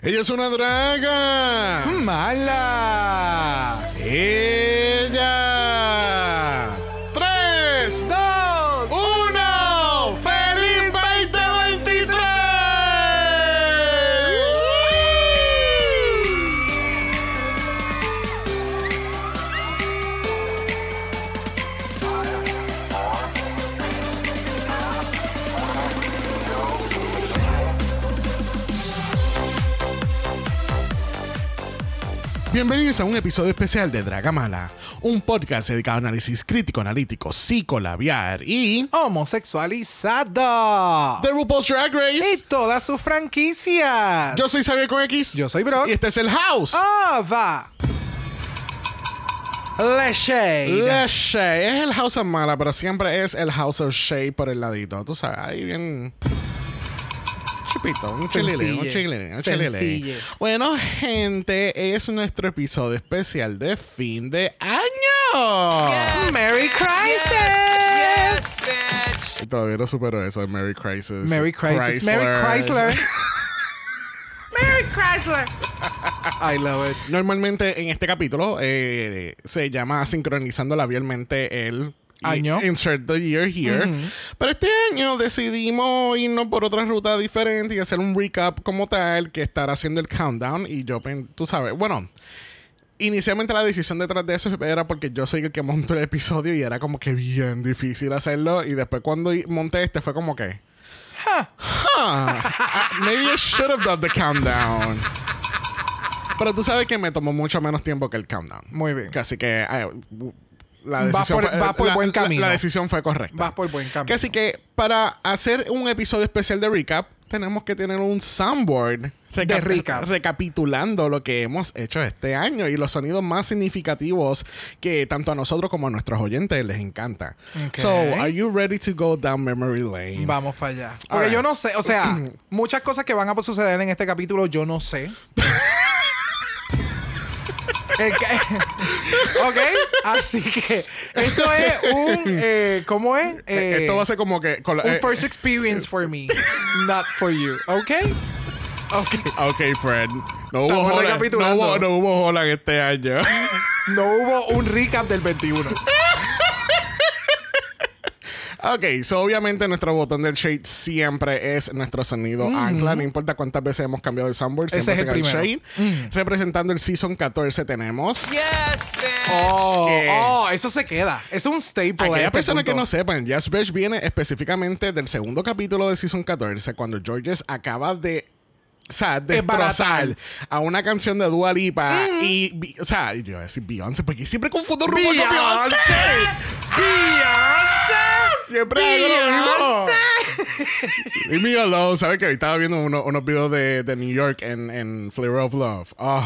Ella es una draga. Mala. Ella. Bienvenidos a un episodio especial de Dragamala, un podcast dedicado a análisis crítico, analítico, psicolabiar y Homosexualizado. The RuPaul's Drag Y Race. todas sus franquicias. Yo soy Xavier con X. Yo soy Brock. Y este es el House. Ah, va. Le Shade. The Shade. Es el House of Mala, pero siempre es el House of Shade por el ladito. Tú sabes, ahí bien. Chipito, un chilile, un chilile, un. Sencille. Bueno, gente, es nuestro episodio especial de fin de año. Merry Crisis. Y Todavía no supero eso Merry Crisis. Merry Crisis. Merry Chrysler. Merry Chrysler. I love it. Normalmente en este capítulo eh, se llama sincronizando labialmente el Año. Insert the year here. Pero este año decidimos irnos por otra ruta diferente y hacer un recap como tal, que estar haciendo el countdown. Y yo, tú sabes, bueno. Inicialmente la decisión detrás de eso era porque yo soy el que montó el episodio y era como que bien difícil hacerlo. Y después cuando i- monté este fue como que... Huh. Ah, Maybe I should have done the countdown. Pero tú sabes que me tomó mucho menos tiempo que el countdown. Muy bien. Así que ay, la Vas decisión por- fue, vas por la- buen la- camino. La, decisión fue correcta. Vas por buen camino. Así que para hacer un episodio especial de recap, tenemos que tener un soundboard De recap. recapitulando lo que hemos hecho este año y los sonidos más significativos que tanto a nosotros como a nuestros oyentes les encanta. Ok. So, are you ready to go down memory lane? Vamos para allá. Porque Alright. yo no sé, o sea, muchas cosas que van a suceder en este capítulo yo no sé. Eh, ok, así que esto es un, eh, ¿cómo es? Eh, Esto va a ser como que... con la- un eh, first experience for me, not for you, ¿ok? Ok. Ok, Fred. No hubo Holland. No hubo, no hubo Holland este año. No hubo un recap del 21. Ok, so obviamente nuestro botón del shade siempre es nuestro sonido ancla. No importa cuántas veces hemos cambiado el soundboard, Ese siempre es el shade. Representando el season 14 tenemos. Oh, ¿Qué? oh, eso se queda. Es un staple. Aquellas este personas que no sepan, Just Bitch viene específicamente del segundo capítulo de Season 14, cuando Georges acaba de. O sea, destrozar a una canción de Dua Lipa y... Bi- O sea, yo iba a decir Beyoncé, porque siempre confundo RuPaul con Beyoncé. Siempre hago lo mismo. Leave me alone. ¿Sabes que Hoy estaba viendo uno- unos videos de, de New York en, en Flavor of Love. Oh,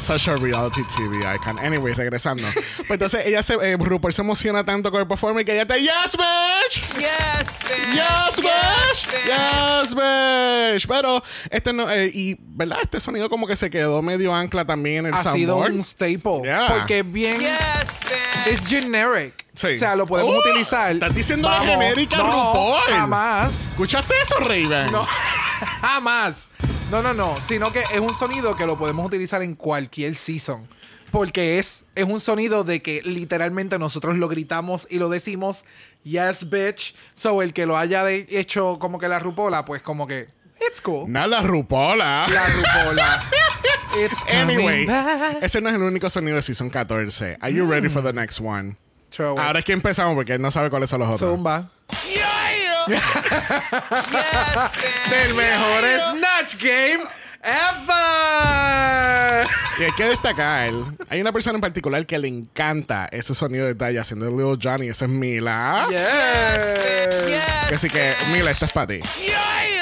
such a reality TV icon. Anyway, regresando. Pues entonces ella se, eh, RuPaul se emociona tanto con el performance que ella está, yes, bitch! Yes, bitch. Yes, bitch! Yes, bitch! Pero este no, eh, y ¿verdad? Este sonido como que se quedó medio ancla también en el Ha sido un staple. Yeah. Porque es bien. Yes, bitch. Es generic. Sí. O sea, lo podemos Oh, utilizar. estás diciendo la genérica no, RuPaul. Jamás. ¿Escuchaste eso, Raven? No. jamás. No, no, no. Sino que es un sonido que lo podemos utilizar en cualquier season. Porque es, es un sonido de que literalmente nosotros lo gritamos y lo decimos, yes, bitch. So, el que lo haya de- hecho como que la rupola, pues como que, it's cool. Nada, Rupola. La rupola. It's coming Anyway, back. ese no es el único sonido de Season 14. Are you ready for the next one? Ahora es que empezamos porque él no sabe cuáles son los otros. Zumba. Yeah. yes. Del mejor Snatch Game ever. Y hay que destacar, hay una persona en particular que le encanta ese sonido de Daya haciendo el Little Johnny. Esa es Mila. Yes. Que Así que, Mila, esta es para ti. Yeah. Yeah.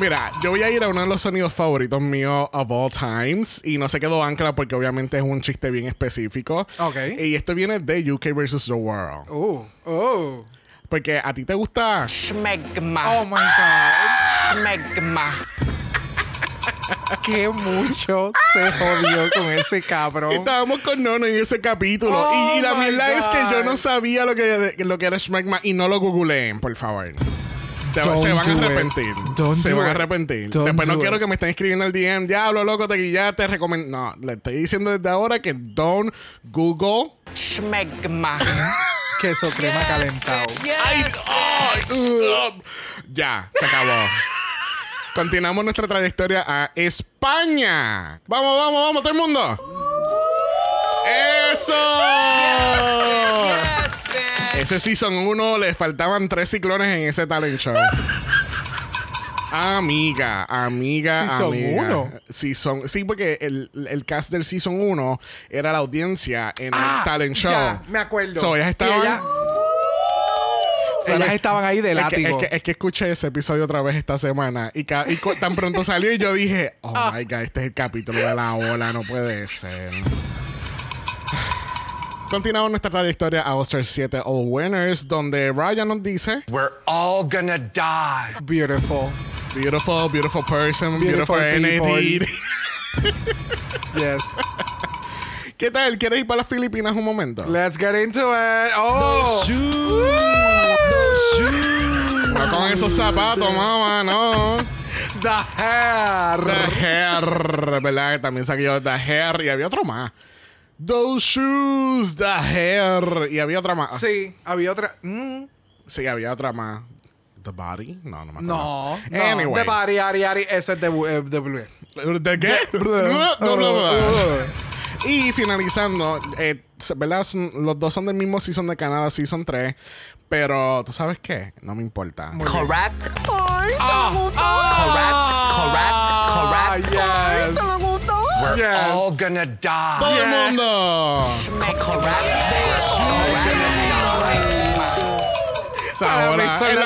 Mira, yo voy a ir a uno de los sonidos favoritos míos of all times. Y no se quedó ancla porque obviamente es un chiste bien específico. Ok. Y esto viene de UK versus the World. Oh, oh. Porque a ti te gusta. Schmegma. Oh my God. Schmegma. Qué mucho se jodió con ese cabrón. Estábamos con Nono en ese capítulo. Oh y, y la my mierda es que yo no sabía lo que, lo que era Schmegma y no lo googleen, por favor. Te- se van a arrepentir. Se van a arrepentir. Don't Después no quiero que me estén escribiendo el DM. Diablo, loco, te ya te recomiendo. No, le estoy diciendo desde ahora que don't Google. Schmegma. Queso crema calentado. Ay, uh, ya, se acabó. Continuamos nuestra trayectoria a España. Vamos, vamos, vamos, todo el mundo. ¡Eso! Ese season 1 le faltaban tres ciclones en ese talent show. Amiga, amiga, Season amiga. uno. Season- sí, porque el, el cast del season 1 era la audiencia en Ah, el talent show. ya, me acuerdo. So, ellas estaban. ella- ¿sabes? ellas estaban ahí de que, látigo. es, que, es que escuché ese episodio otra vez esta semana y, ca- y tan pronto salió y yo dije, oh Ah. my god, este es el capítulo de la ola, no puede ser. Continuamos nuestra trayectoria a All-Star 7 All Winners, donde Ryan nos dice, We're all gonna die. Beautiful. beautiful, beautiful person, beautiful, Beautiful entity. Yes. ¿Qué tal? ¿Quieres ir para las Filipinas un momento? Let's get into it. Oh. No con esos zapatos, mamá, no. The hair. The Hair, ¿verdad? Que también salió The Hair y había otro más. Those shoes, The Hair. Y había otra más. Sí, había otra. Mm, Sí, había otra más. The Body? No, no me acuerdo. no, no. Anyway. The body, ari, ari. Eso es de, eh, de Blue. ¿De qué? y finalizando, eh, ¿verdad? Los dos son del mismo season de Canadá, season 3. Pero, ¿tú sabes qué? No me importa. Correct. Ah, Correct. Correct. Correct. yes. We're Yes. all gonna die. ¡Todo el mundo! Correct. Esa ola, son es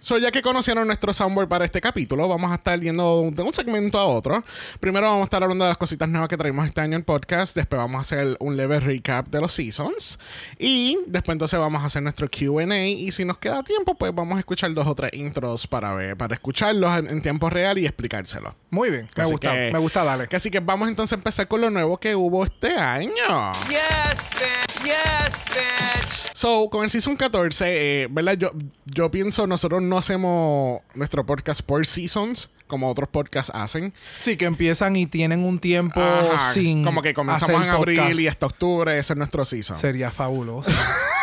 So, ya que conocieron nuestro soundboard para este capítulo, vamos a estar yendo de un segmento a otro. Primero vamos a estar hablando de las cositas nuevas que traemos este año en podcast. Después vamos a hacer un leve recap de los seasons. Y después entonces vamos a hacer nuestro QA. Y si nos queda tiempo, pues vamos a escuchar dos o tres intros para ver, para escucharlos en, en tiempo real y explicárselos. Muy bien. Me Así gusta. que- Me gusta, dale. que Así que vamos entonces a empezar con lo nuevo que hubo este año. Yes, bitch. Yes, bitch. So, con el Season 14, eh, ¿verdad? Yo, yo pienso, nosotros no hacemos nuestro podcast por seasons, como otros podcasts hacen. Sí, que empiezan y tienen un tiempo Ajá, sin. Como que comenzamos hacer en abril podcast. y hasta octubre, ese es nuestro season. Sería fabuloso.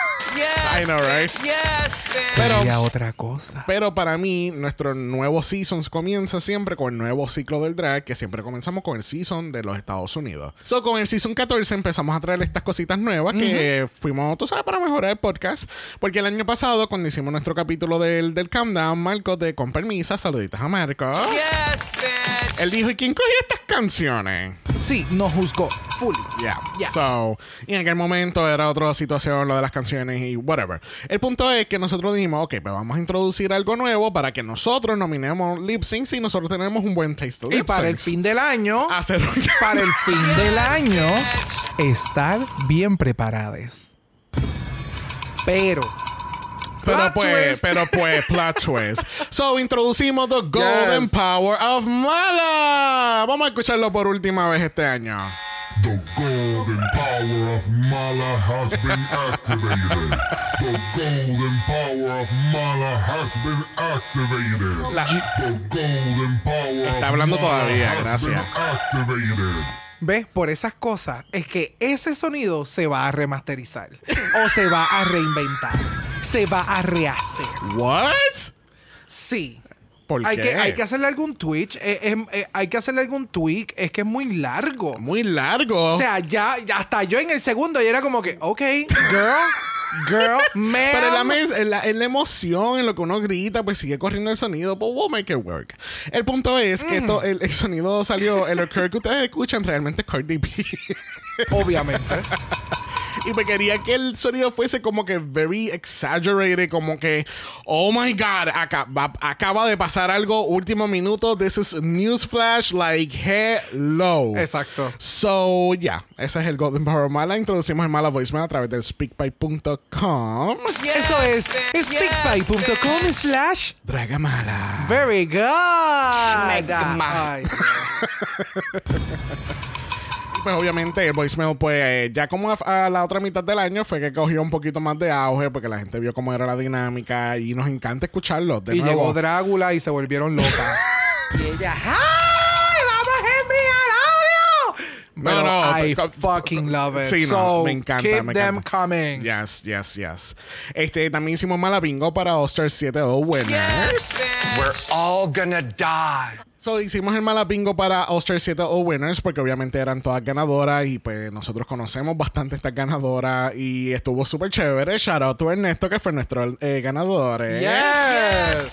I know, right? Yes, bitch. Pero, Sería otra cosa. pero para mí, nuestro nuevo seasons comienza siempre con el nuevo ciclo del drag, que siempre comenzamos con el season de los Estados Unidos. So, con el season 14 empezamos a traer estas cositas nuevas que fuimos, tú sabes, para mejorar el podcast. Porque el año pasado, cuando hicimos nuestro capítulo del, del Countdown, Marco, de Con Permisa, saluditas a Marco. Yes, bitch. Él dijo, ¿y quién cogió estas canciones? Sí, nos juzgó. Fully. Yeah. Yeah. So, y en aquel momento era otra situación lo de las canciones y whatever. El punto es que nosotros dijimos, ok, pues vamos a introducir algo nuevo para que nosotros nominemos lip syncs y nosotros tenemos un buen taste de Y para el fin del año. Hacer un- Para el fin del año. Estar bien preparados. Pero. Pero Plot pues, twist. pero pues, plot twist. So, introducimos The Golden Yes. Power of Mala. Vamos a escucharlo por última vez este año. The golden power of Mala has been activated. The golden power of Mala has been activated. La- The golden power Está of hablando Mala todavía, has gracias. been activated. ¿Ves? Por esas cosas es que ese sonido se va a remasterizar. o se va a reinventar. Se va a rehacer. What? Sí. ¿Por Hay qué? que, hay que hacerle algún twitch. eh, eh, eh, hay que hacerle algún tweak. Es que es muy largo. Muy largo. O sea, ya, ya hasta yo en el segundo y era como que, ok, girl, girl, man. Pero en la, mes- en la, en la emoción, en lo que uno grita, pues sigue corriendo el sonido, pues we'll make it work. El punto es que esto, el, el sonido salió, el occur que ustedes escuchan realmente es Cardi B. Obviamente. y me quería que el sonido fuese como que very exaggerated, como que, oh my god, aca- va- acaba de pasar algo, último minuto, this is newsflash, like hello. Exacto. So, yeah, ese es el Golden Power of Mala. Introducimos el Mala Voicemail a través del speakpipe.com. Eso es speakpipe.com slash Dragamala. very good. Ay, Y pues obviamente el voicemail, pues eh, ya como a, a la otra mitad del año fue que cogió un poquito más de auge porque la gente vio cómo era la dinámica y nos encanta escucharlo. De y nuevo. llegó Drácula y se volvieron locas. y ella, ¡ay! ¡Vamos a enviar audio! Pero no, I fucking love it. Sí, no, so, me encanta, Keep me them encanta. coming. Yes, yes, yes. Este, también hicimos mala bingo para All-Star 7-2 winners. Yes, bitch. We're all gonna die. So, hicimos el mala bingo para All-Star 7-0 winners porque obviamente eran todas ganadoras y pues nosotros conocemos bastante estas ganadoras y estuvo súper chévere. Shout out to Ernesto que fue nuestro eh, ganador. eh. Yes.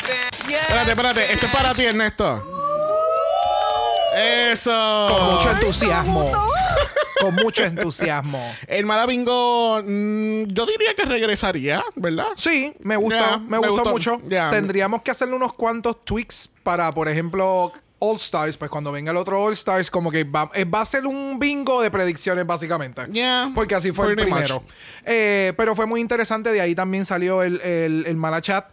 Yes, Espérate, espérate. Esto es para ti, Ernesto. Eso. Con mucho entusiasmo. Con mucho entusiasmo. El mala bingo, mm, yo diría que regresaría, ¿verdad? Sí, me gustó, Ya, me, me gustó, gustó. mucho. Tendríamos que hacerle unos cuantos tweaks para, por ejemplo, All Stars. Pues cuando venga el otro All Stars, como que va, eh, va a ser un bingo de predicciones, básicamente. Yeah, Porque así fue el primero. Eh, pero fue muy interesante. De ahí también salió el, el, el mala chat.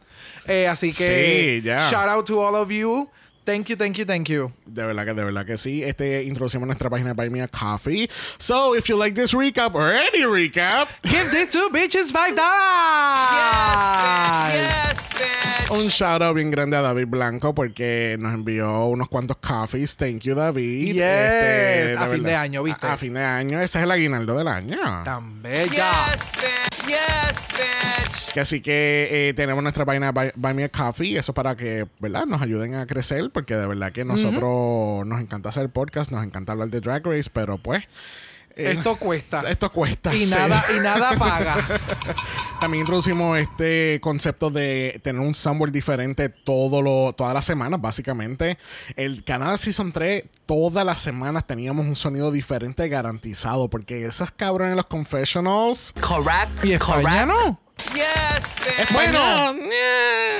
Eh, así que, Sí, shout out to all of you. Thank you, thank you, thank you. De verdad que, de verdad que sí. Este, introducimos nuestra página Buy Me a Coffee. So, if you like this recap or any recap, Give these two bitches five dollars. Yes, bitch. un shout out bien grande a David Blanco porque nos envió unos cuantos coffees. Thank you, David. Este, Yes, a de fin de año, ¿viste? A, a fin de año. Ese es el aguinaldo del año. Tan bella. Yes, bitch. Yes, bitch. Que así que eh, tenemos nuestra página Buy, Buy Me a Coffee. Eso para que, ¿verdad? Nos ayuden a crecer. Porque de verdad que nosotros nos encanta hacer podcast, nos encanta hablar de Drag Race, pero pues. Eh, Esto cuesta. Esto cuesta. Y sí. nada, y nada paga. También introducimos este concepto de tener un soundboard diferente todo lo, todas las semanas, básicamente. El canal Season 3, todas las semanas teníamos un sonido diferente garantizado, porque esas cabrones en los confessionals. Correct. ¿Y España no? Yes, bitch. Bueno,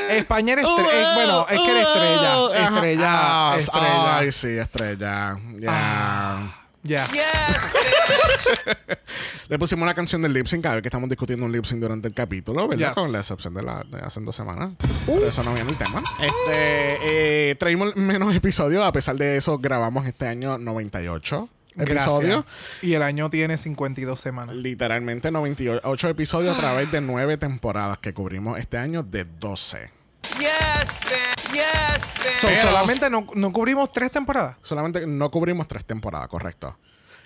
España era estre- eh, bueno, es que era estrella. Estrella. Ah, estrella. Ay, sí, estrella. Ya. Ya. Yes, bitch. Le pusimos una canción del lip sync cada vez que estamos discutiendo un lip sync durante el capítulo, ¿verdad? Yes. Con la excepción de, la, de hace dos semanas. Pero eso no viene el tema. Este, eh, traímos menos episodios, a pesar de eso grabamos este año 98 episodios. Y el año tiene 52 semanas. Literalmente 98 episodios a través de nueve temporadas que cubrimos este año de 12. Yes, bitch. Yes, So, bitch. Pero- solamente no, no cubrimos tres temporadas. Solamente no cubrimos tres temporadas, correcto.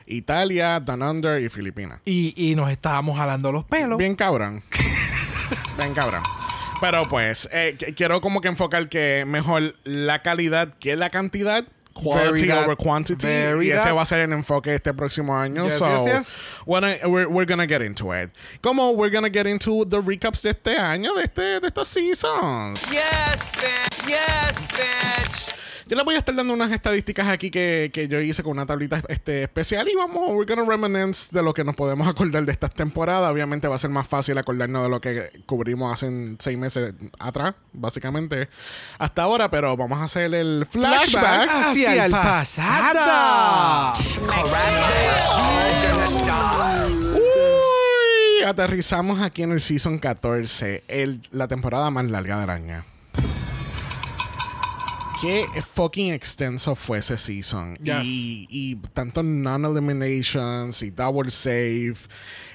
Italia, Down Under y Filipinas. Y, y nos estábamos jalando los pelos. Bien cabrón. Bien cabrón. Pero pues, eh, qu- quiero como que enfocar que mejor la calidad que la cantidad. Quality that- over quantity. Y ese that. va a ser el enfoque este próximo año. Yes, so, yes, yes. Wanna- we're, we're gonna get into it. Como we're gonna get into the recaps de este año, de, este, de estos seasons. Yes, bitch. Yes, bitch. Yo les voy a estar dando unas estadísticas aquí que, que yo hice con una tablita este, especial y vamos, we're gonna reminisce de lo que nos podemos acordar de estas temporadas. Obviamente va a ser más fácil acordarnos de lo que cubrimos hace seis meses atrás, básicamente, hasta ahora, pero vamos a hacer el flashback. hacia el pasado. Uy, aterrizamos aquí en el season 14, el, la temporada más larga del año. Qué fucking extenso fue ese season. Yes. Y, y tanto non-eliminations y double save.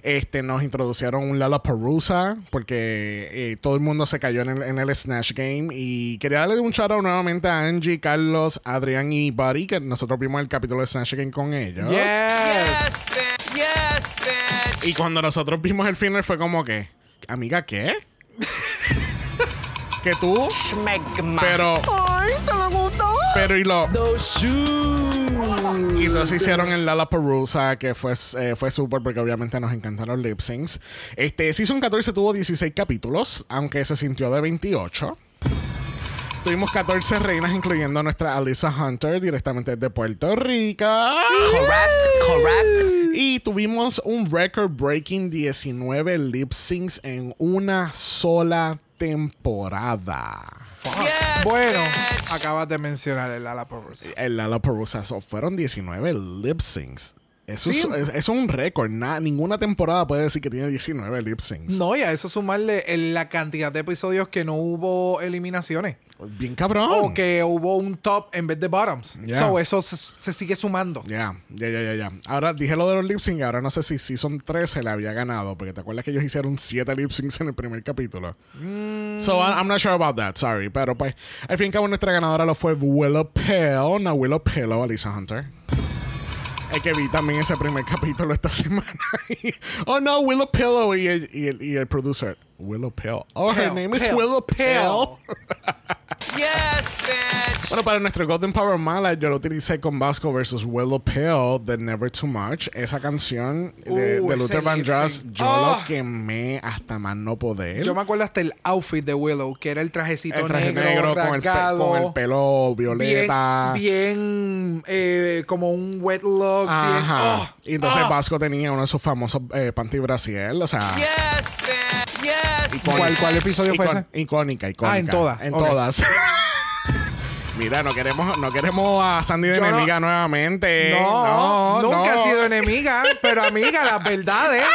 Este, nos introducieron un Lollapalooza porque eh, todo el mundo se cayó en el, en el Snatch Game. Y quería darle un shout out nuevamente a Angie, Carlos, Adrián y Buddy, que nosotros vimos el capítulo de Snatch Game con ellos. Yes. Yes, bitch. Yes, bitch. Y cuando nosotros vimos el final fue como que, amiga, ¿qué? que tú, pero... Pero y lo... Y entonces hicieron el Lollapalooza, que fue, eh, fue súper porque obviamente nos encantaron los lip syncs. Este, Season 14 tuvo 16 capítulos, aunque se sintió de 28. Tuvimos 14 reinas, incluyendo a nuestra Alyssa Hunter, directamente de Puerto Rico. Correct, correct. Y tuvimos un record-breaking 19 lip syncs en una sola temporada. Yes, Bueno, acabas de mencionar el Lollapalooza. El Lollapalooza so, fueron 19 lip syncs Eso, Sí. es, es- un récord. Na- ninguna temporada puede decir que tiene 19 lip syncs. No, y a eso sumarle el- la cantidad de episodios que no hubo eliminaciones. Bien cabrón. O que hubo un top en vez de bottoms. Yeah. So, eso se, se sigue sumando. Ya, ya, ya, ya, ya. Ahora dije lo de los lip syncs, ahora no sé si Season 3 se le había ganado, porque te acuerdas que ellos hicieron 7 lip syncs en el primer capítulo. Mm. So I'm not sure about that, sorry. Pero pues, al fin y al cabo, nuestra ganadora lo fue Willow Pale, no Willow Pillow, Alisa Hunter. Es que vi también ese primer capítulo esta semana. oh no, Willow Pillow y el, y el, y el producer. Willow Pale. Oh, her Pale, name is Willow Pale. Yes, bitch. Bueno, para nuestro Golden Power Mala, yo lo utilicé con Vasco versus Willow Pale de Never Too Much. Esa canción de, Uh, de Luther Vandross, yo Ah. lo quemé hasta más no poder. Yo me acuerdo hasta el outfit de Willow, que era el trajecito el traje negro, negro, con, el con el pelo bien, violeta. bien eh, como un wet look. bien- Ajá. oh, y entonces ah. Vasco tenía uno de sus famosos eh, panty brasiel. O sea, Yes, bitch. Yes, icónica. ¿Cuál- cuál episodio fue Icon- Icónica, icónica. Ah, en todas. En Ok. todas. Mira, no queremos, no queremos a Sandy de Yo no- enemiga nuevamente. No, no, nunca no. ha sido enemiga, pero amiga, las verdades.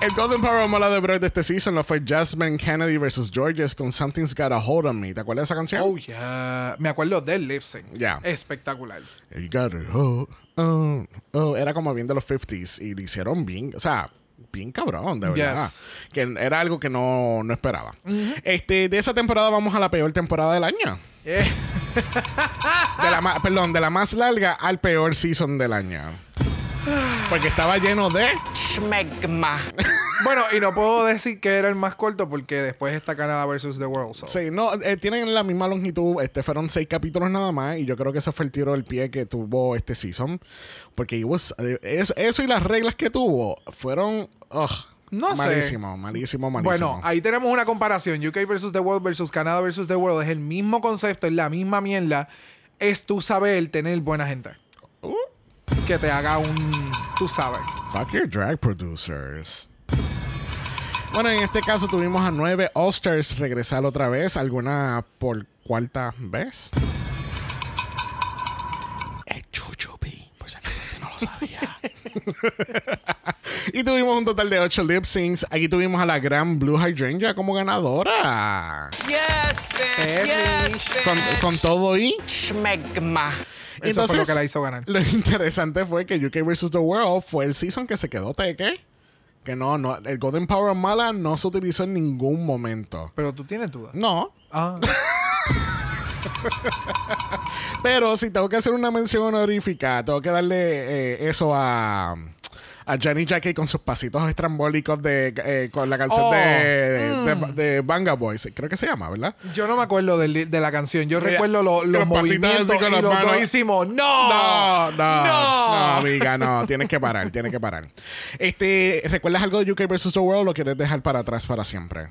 El Golden Power Mola de Bread de este season lo fue Jasmine Kennedy versus Georges con Something's Got a Hold on Me. ¿Te acuerdas de esa canción? Oh, yeah. Me acuerdo del lip sync. Ya. Espectacular. You got a hold on- oh. Era como bien de los 50s y lo hicieron bien, o sea, bien cabrón, de verdad. Yes. Que era algo que no, no esperaba. Este, de esa temporada vamos a la peor temporada del año. Eh, De la perdón, de la más larga al peor season del año. Porque estaba lleno de. Schmegma. Bueno, y no puedo decir que era el más corto porque después está Canadá versus The World. so. Sí, no, eh, tienen la misma longitud. Este fueron seis capítulos nada más. Y yo creo que ese fue el tiro del pie que tuvo este season. Porque it was- eh, es- eso y las reglas que tuvo fueron. ugh, No sé. malísimo, malísimo, malísimo. Bueno, ahí tenemos una comparación. UK versus The World versus Canadá versus The World. Es el mismo concepto, es la misma mierda. Es tú saber tener buena gente. Que te haga un... Tú sabes. Fuck your drag producers. Bueno, en este caso tuvimos a nueve All-Stars regresar otra vez. ¿Alguna por cuarta vez? El Chuchupi, por si acaso si no lo sabía. y tuvimos un total de ocho lip syncs. Aquí tuvimos a la gran Blue Hydrangea como ganadora. yes, bitch. Yes, Con, bitch. con todo y... Schmegma. Eso fue lo que la hizo ganar. Lo interesante fue que UK vs. The World fue el season que se quedó teque. Que no, no, el Golden Power Mala no se utilizó en ningún momento. Pero tú tienes dudas. No, Ah. pero si tengo que hacer una mención honorífica, tengo que darle eh, eso a, a Johnny Jackie con sus pasitos estrambólicos de, eh, con la canción Oh, de, de, de Banga Boys. Creo que se llama, ¿verdad? Yo no me acuerdo de la canción. Yo Mira, recuerdo lo- los los movimientos con y manos. hicimos. ¡No! No, no, no, ¡No! amiga, no, tienes que parar, tienes que parar. Este, ¿recuerdas algo de UK vs. The World o lo quieres dejar para atrás para siempre?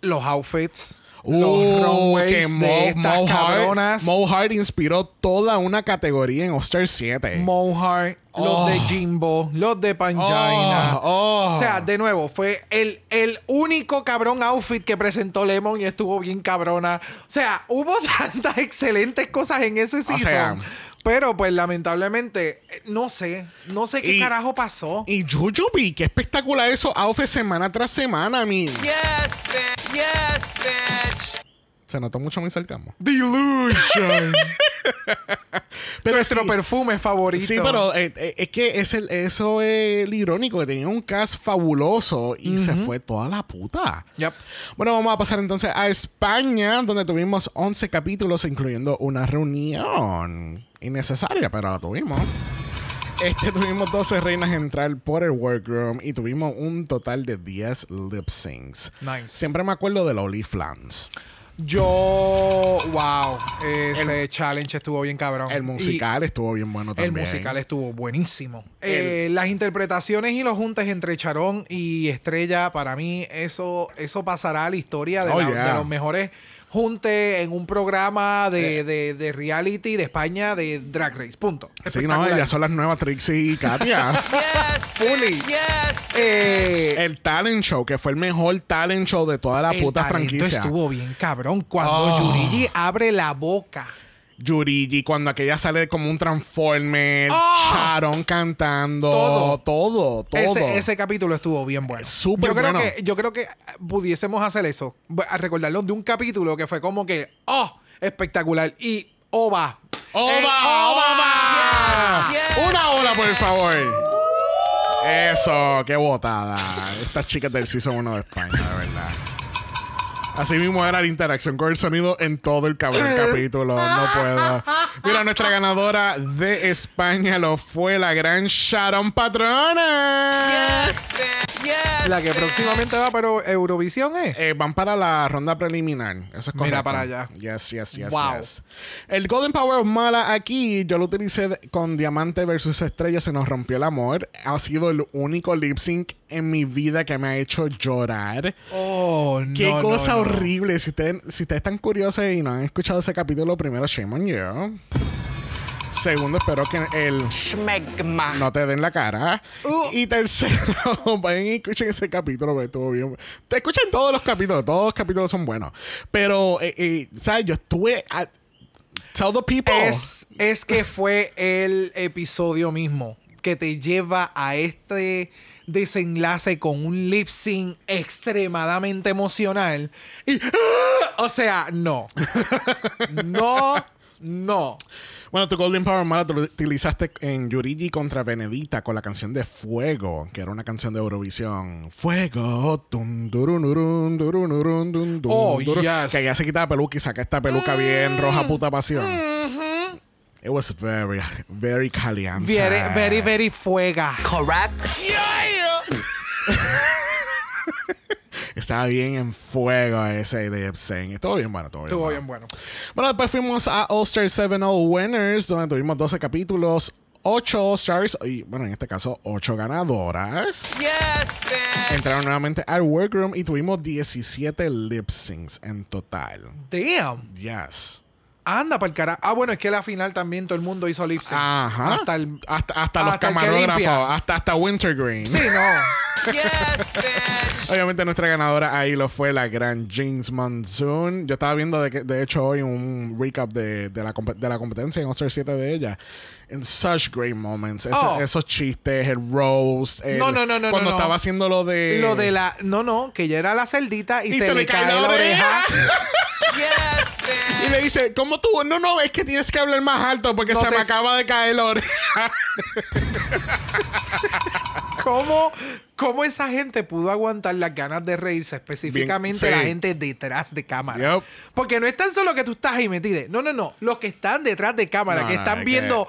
Los outfits. Uh, los runways que de Mo, estas Mo Hart, cabronas. Mo Hart inspiró toda una categoría en All-Star 7. Mohart, Oh. los de Jimbo, los de Pangina. Oh, oh. O sea, de nuevo, fue el, el único cabrón outfit que presentó Lemon y estuvo bien cabrona. O sea, hubo tantas excelentes cosas en ese season. sea- pero pues lamentablemente, no sé, no sé qué Y- carajo pasó. Y Jujubee, qué espectacular esos outfits semana tras semana, mi. Yes, bitch. Yes, bitch. Se notó mucho mi sarcasmo. Delusion. Pero Nuestro sí, perfume favorito. Sí, pero eh, eh, es que es el, eso es el irónico, que tenía un cast fabuloso y se fue toda la puta. Yep. Bueno, vamos a pasar entonces a España, donde tuvimos 11 capítulos, incluyendo una reunión innecesaria, pero la tuvimos. Este, tuvimos 12 reinas entrar por el workroom y tuvimos un total de 10 lip syncs. Nice. Siempre me acuerdo de Loli Flans. Yo, wow, ese challenge estuvo bien cabrón. El Y- musical estuvo bien bueno El también. musical estuvo buenísimo. Eh, las interpretaciones y los juntes entre Charón y Estrella, para mí, eso, eso pasará a la historia de, Oh, la- yeah. de los mejores juntes en un programa de, de- de reality de España de Drag Race. Punto. Sí, no, ellas son las nuevas Trixie y Katia. Yes, Fully. Yes, Eh, el talent show, que fue el mejor talent show de toda la el puta franquicia. estuvo bien cabrón. Cuando Oh. Yurigi abre la boca Yurigi, cuando aquella sale como un Transformer, ¡Oh! Sharon cantando, Todo. todo, todo. Ese, ese capítulo estuvo bien bueno. Súper yo creo bueno. Que, yo creo que pudiésemos hacer eso. Recordarlo de un capítulo que fue como que, ¡oh! Espectacular. Y ¡Oba! ¡Oba! El ¡Oba! Yes, ¡Una ola, por favor! Eso, qué botada. Estas chicas del Season 1 de España, de verdad. Así mismo era la interacción con el sonido en todo el cabrón capítulo. No puedo. Mira, nuestra ganadora de España lo fue la gran Sharon Patrona. Yes, bitch. Yes, La que bitch. próximamente va para Eurovisión es. Eh, van para la ronda preliminar. Eso es Mira correcto. para allá. Yes, yes, yes, Wow. yes. El Golden Power of Mala aquí, yo lo utilicé con Diamante versus Estrella, se nos rompió el amor. Ha sido el único lip sync en mi vida que me ha hecho llorar. Oh, no. Qué cosa no. horrible. Si ustedes, si ustedes están curiosos y no han escuchado ese capítulo, primero, shame on you. Segundo, espero que el Schmegma. no te den la cara. Uh. Y tercero, vayan y escuchen ese capítulo, porque estuvo bien. Te escuchen todos los capítulos, todos los capítulos son buenos. Pero, eh, eh, ¿sabes? Yo estuve. A, tell the people. Es, es que fue el episodio mismo que te lleva a este desenlace con un lip sync extremadamente emocional. Y, ¡ah! o sea, no. No, no. Bueno, tu Golden Power Mala lo utilizaste en Yurigi contra Benedita con la canción de Fuego, que era una canción de Eurovisión. Fuego. Tum, durun, durun, durun, durun, dun, Oh, durun. yes. Que ya se quita la peluca y saca esta peluca bien roja puta pasión. It was very, very caliente. Very, very, very fuega. Correct. Estaba bien en fuego ese de Epstein. Estuvo bien bueno, estuvo bien Estuvo bien bueno. Bueno, después fuimos a All Star 7 All Winners, donde tuvimos 12 capítulos, 8 All Stars y, bueno, en este caso, 8 ganadoras. Yes, bitch. Entraron nuevamente al workroom y tuvimos 17 lip syncs en total. Damn. Yes. Anda para el carajo. Ah, bueno, es que la final también todo el mundo hizo lip sync. Ajá. Hasta el. hasta, hasta los hasta que camarógrafos, hasta, hasta Wintergreen. Sí, no. Yes, bitch. Obviamente nuestra ganadora ahí lo fue la gran Jinx Monsoon. Yo estaba viendo de, que- de hecho hoy un recap de, de la, de la competencia en All-Star 7 de ella. In such great moments. Oh. Esos chistes, el roast. el- No, no, no, no, Cuando no, no. estaba haciendo lo de... Lo de la. No, no, que ya era la cerdita y, Y se, le cae la oreja. Yes, bitch. Y le dice, ¿cómo tú? No, no, es que tienes que hablar más alto porque No se te- me acaba de caer la oreja. ¿Cómo, ¿Cómo esa gente pudo aguantar las ganas de reírse? Específicamente Bien, sí. la gente detrás de cámara. Porque no es tan solo que tú estás ahí metido. No, no, no. Los que están detrás de cámara, No, que están es viendo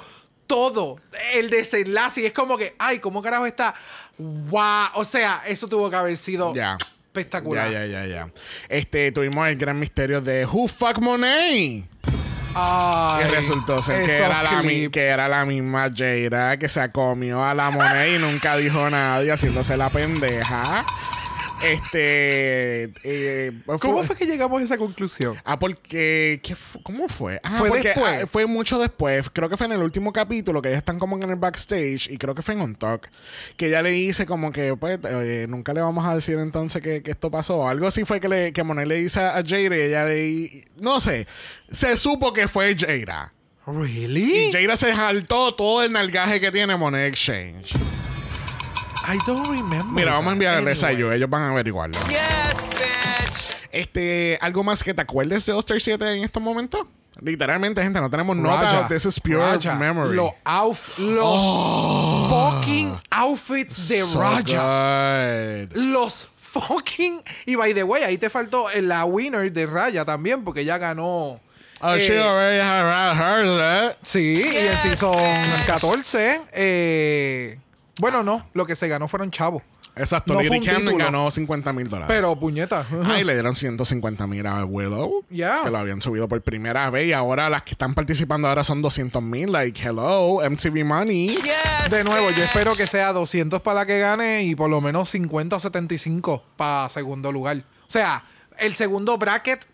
todo el desenlace. Y es como que, ay, ¿cómo carajo está? ¡Wow! O sea, eso tuvo que haber sido espectacular. Ya, ya, ya, ya. Este, tuvimos el gran misterio de Who Fuck Monet. Ay, Que resultó ser era, la, que era la misma Jada que se comió a la moneda y nunca dijo nada y haciéndose la pendeja. Este. eh, ¿Cómo fue que llegamos a esa conclusión? Ah, porque. ¿qué fu- ¿Cómo fue? Ah, Fue porque después. ah, fue mucho después. Creo que fue en el último capítulo que ellos están como en el backstage y creo que fue en On Talk. Que ella le dice como que, pues, nunca le vamos a decir entonces que, que esto pasó. Algo así fue que, le, que Monet le dice a Jada y ella le. No sé. Se supo que fue. Y ¿Really? Jada se saltó todo el nalgaje que tiene Monet Exchange. I don't remember. Mira, vamos a enviarle esa Anyway. Ellos van a averiguarlo. Yes, bitch. Este, ¿algo más que te acuerdes de Oster 7 en estos momentos? Literalmente, gente, no tenemos nota. This is pure Raja, memory. Los, los fucking outfits de So Raja. good. Los fucking. Y by the way, ahí te faltó la winner de Raya también, porque ya ganó. Oh, eh, she already had hers, eh? Sí, y Yes, Season bitch. 14. eh, bueno, no, lo que se ganó fueron chavos. Exacto, No Lady Camden ganó 50 mil dólares. Pero, puñeta. Ay, le dieron 150 mil a Willow. Ya. Que lo habían subido por primera vez. Y ahora las que están participando ahora son 200 mil. Like, hello, MTV Money. Yes, De nuevo, yo espero que sea 200 para la que gane y por lo menos 50 o 75 para segundo lugar. O sea, el segundo bracket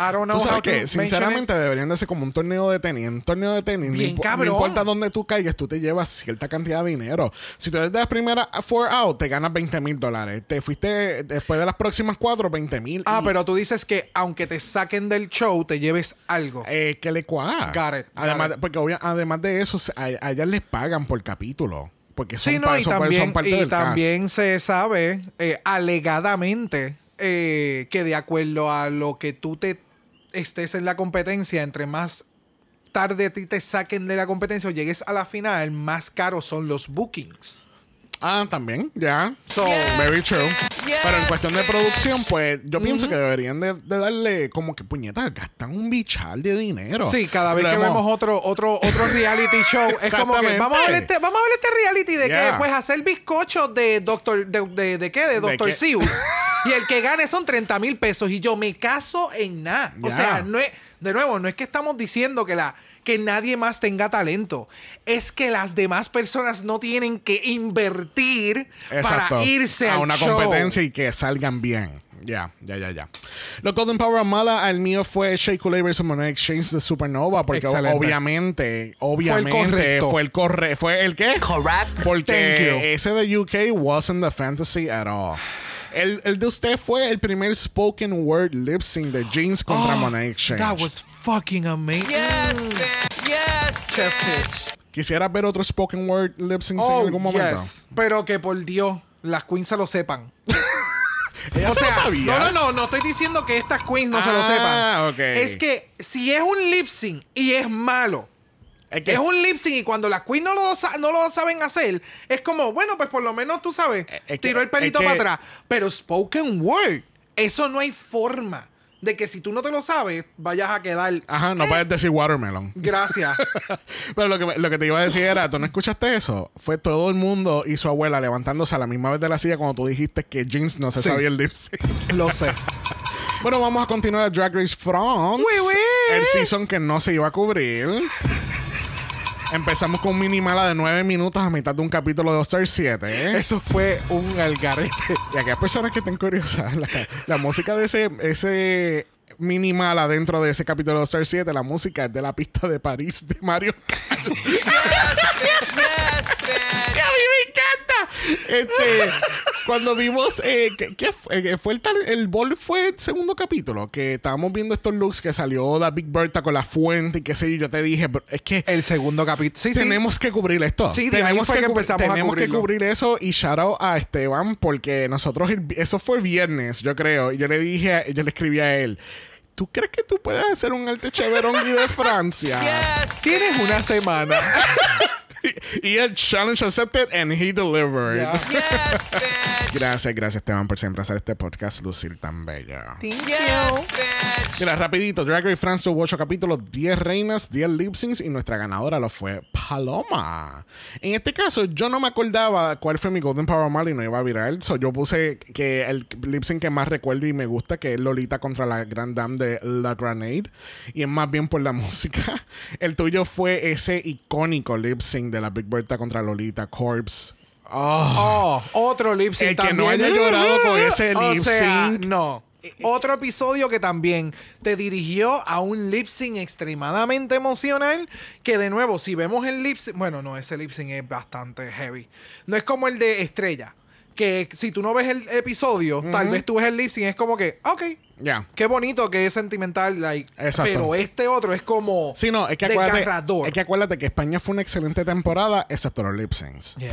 I don't know ¿Tú how sabes to qué? Sinceramente deberían de ser como un torneo de tenis. Un torneo de tenis. no Bien impo- cabrón. No importa dónde tú caigas, tú te llevas cierta cantidad de dinero. Si tú eres de las primeras four out, te ganas 20 mil dólares. Te fuiste después de las próximas cuatro, 20 mil. Ah, Y, pero tú dices que aunque te saquen del show, te lleves algo. Eh, que le cuadra. Got it, got Además, it. porque obvia- además de eso, a, a ellas les pagan por capítulo. Porque son, Sí, no, y son- también, son parte y del también se sabe eh, alegadamente eh, que de acuerdo a lo que tú te estés en la competencia, entre más tarde a ti te saquen de la competencia o llegues a la final, más caros son los bookings. Ah, también, ya. So, Very true. Yes, Pero en cuestión de producción, pues yo pienso que deberían de, de darle como que puñetas, gastan un bichal de dinero. Sí, cada vez Lo que hemos- vemos otro, otro, otro reality show, es como que vamos a ver este, vamos a ver este reality de Yeah. que pues hacer bizcochos de doctor, de, de, de qué, de ¿De Doctor qué? Seuss. y el que gane son 30 mil pesos. Y yo me caso en nada. O Yeah. sea, no es, de nuevo, no es que estamos diciendo que la que nadie más tenga talento. Es que las demás personas no tienen que invertir Exacto. para irse a al una show. competencia y que salgan bien. Ya, ya, ya, ya. Los Golden Power Mala, al mío fue Shea Coulee vs. Monet Exchange de Supernova, porque Excelente. obviamente, obviamente correcto. fue el corre, fue el qué? Correct. Porque Thank you. ese de UK wasn't the fantasy at all. El, el de usted fue el primer spoken word lip sync de Jeans contra Monet Exchange. Oh, That was fucking amazing. Yes, bitch. Yes, Chef bitch. ¿Quisiera ver otro spoken word lip sync en Oh, algún momento? yes. Pero que por Dios, las queens se lo sepan. Ella O se lo sabía. no, no, no, no estoy diciendo que estas queens no se lo Ah, sepan. ok. Es que si es un lip sync y es malo, Es que es un lip sync y cuando las queens no lo, no lo saben hacer, es como, bueno, pues por lo menos tú sabes, Eh, que- tiró el pelito que- para atrás. Pero spoken word, eso no hay forma de que si tú no te lo sabes, vayas a quedar. Ajá, no puedes decir watermelon. Gracias. Pero lo que, lo que te iba a decir era, ¿tú no escuchaste eso? Fue todo el mundo y su abuela levantándose a la misma vez de la silla cuando tú dijiste que Jeans no se Sí. sabía el lip sync. lo sé. Bueno, vamos a continuar a Drag Race France. Oui, oui. El season que no se iba a cubrir. Empezamos con un minimala de 9 minutos a mitad de un capítulo de All-Star 7. Eso fue un algarete. Y aquellas personas que estén curiosas, la, la música de ese, ese minimala dentro de ese capítulo de All-Star 7, la música es de la pista de París de Mario Kart. ¡Que a mí me encanta! Este, cuando vimos eh, que, que fue, que fue el, tal- el bol fue el segundo capítulo que estábamos viendo estos looks que salió la Big Bertha con la fuente y qué sé yo, yo te dije, "Bro, es que El segundo capítulo. Sí, sí. tenemos que cubrir esto. Sí, de ahí tenemos fue que cubrir- empezamos a tenemos que cubrirlo. cubrir eso y shout out a Esteban porque nosotros el- eso fue viernes, yo creo, y yo le dije, a- yo le escribí a él, ¿tú crees que tú puedes hacer un arte cheverongui de Francia? Yes, Tienes una semana. y el challenge accepted and he delivered. Ya. yes, bitch. Gracias, gracias Esteban por siempre hacer este podcast lucir tan bella. Yes, bitch. Mira, rapidito, Drag Race France tuvo 8 capítulos, 10 reinas, 10 lip syncs y nuestra ganadora lo fue Paloma. En este caso, yo no me acordaba cuál fue mi Golden Power Mal y no iba a viral. So, yo puse que el lip sync que más recuerdo y me gusta, que es Lolita contra la Grand Dame de La Grenade. Y es más bien por la música. El tuyo fue ese icónico lip sync de la Big Bertha contra Lolita, Corpse. Oh. Oh, otro lip sync El que también. no haya llorado con ese O lip sea, sync. No. Otro episodio que también te dirigió a un lip sync extremadamente emocional. Que de nuevo, si vemos el lip sync. Bueno, no, ese lip sync es bastante heavy. No es como el de Estrella. Que si tú no ves el episodio, tal vez tú ves el lip sync, es como que, ok, Ya. qué bonito, que es sentimental. Like, Exacto. pero este otro es como. Sí, no, es que acuérdate, desgarrador. es que acuérdate que España fue una excelente temporada, excepto los lip syncs. Yeah.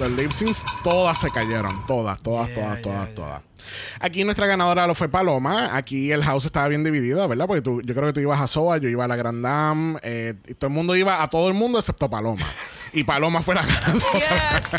Los lip syncs todas se cayeron, todas, todas, Yeah, todas, yeah, todas, yeah. todas. Aquí nuestra ganadora lo fue Paloma. Aquí el house estaba bien dividido, ¿verdad? Porque tú, yo creo que tú ibas a Soa, yo iba a la Grand Dame, eh, y todo el mundo iba a todo el mundo excepto Paloma. Y Paloma fue la ganadora. Yes.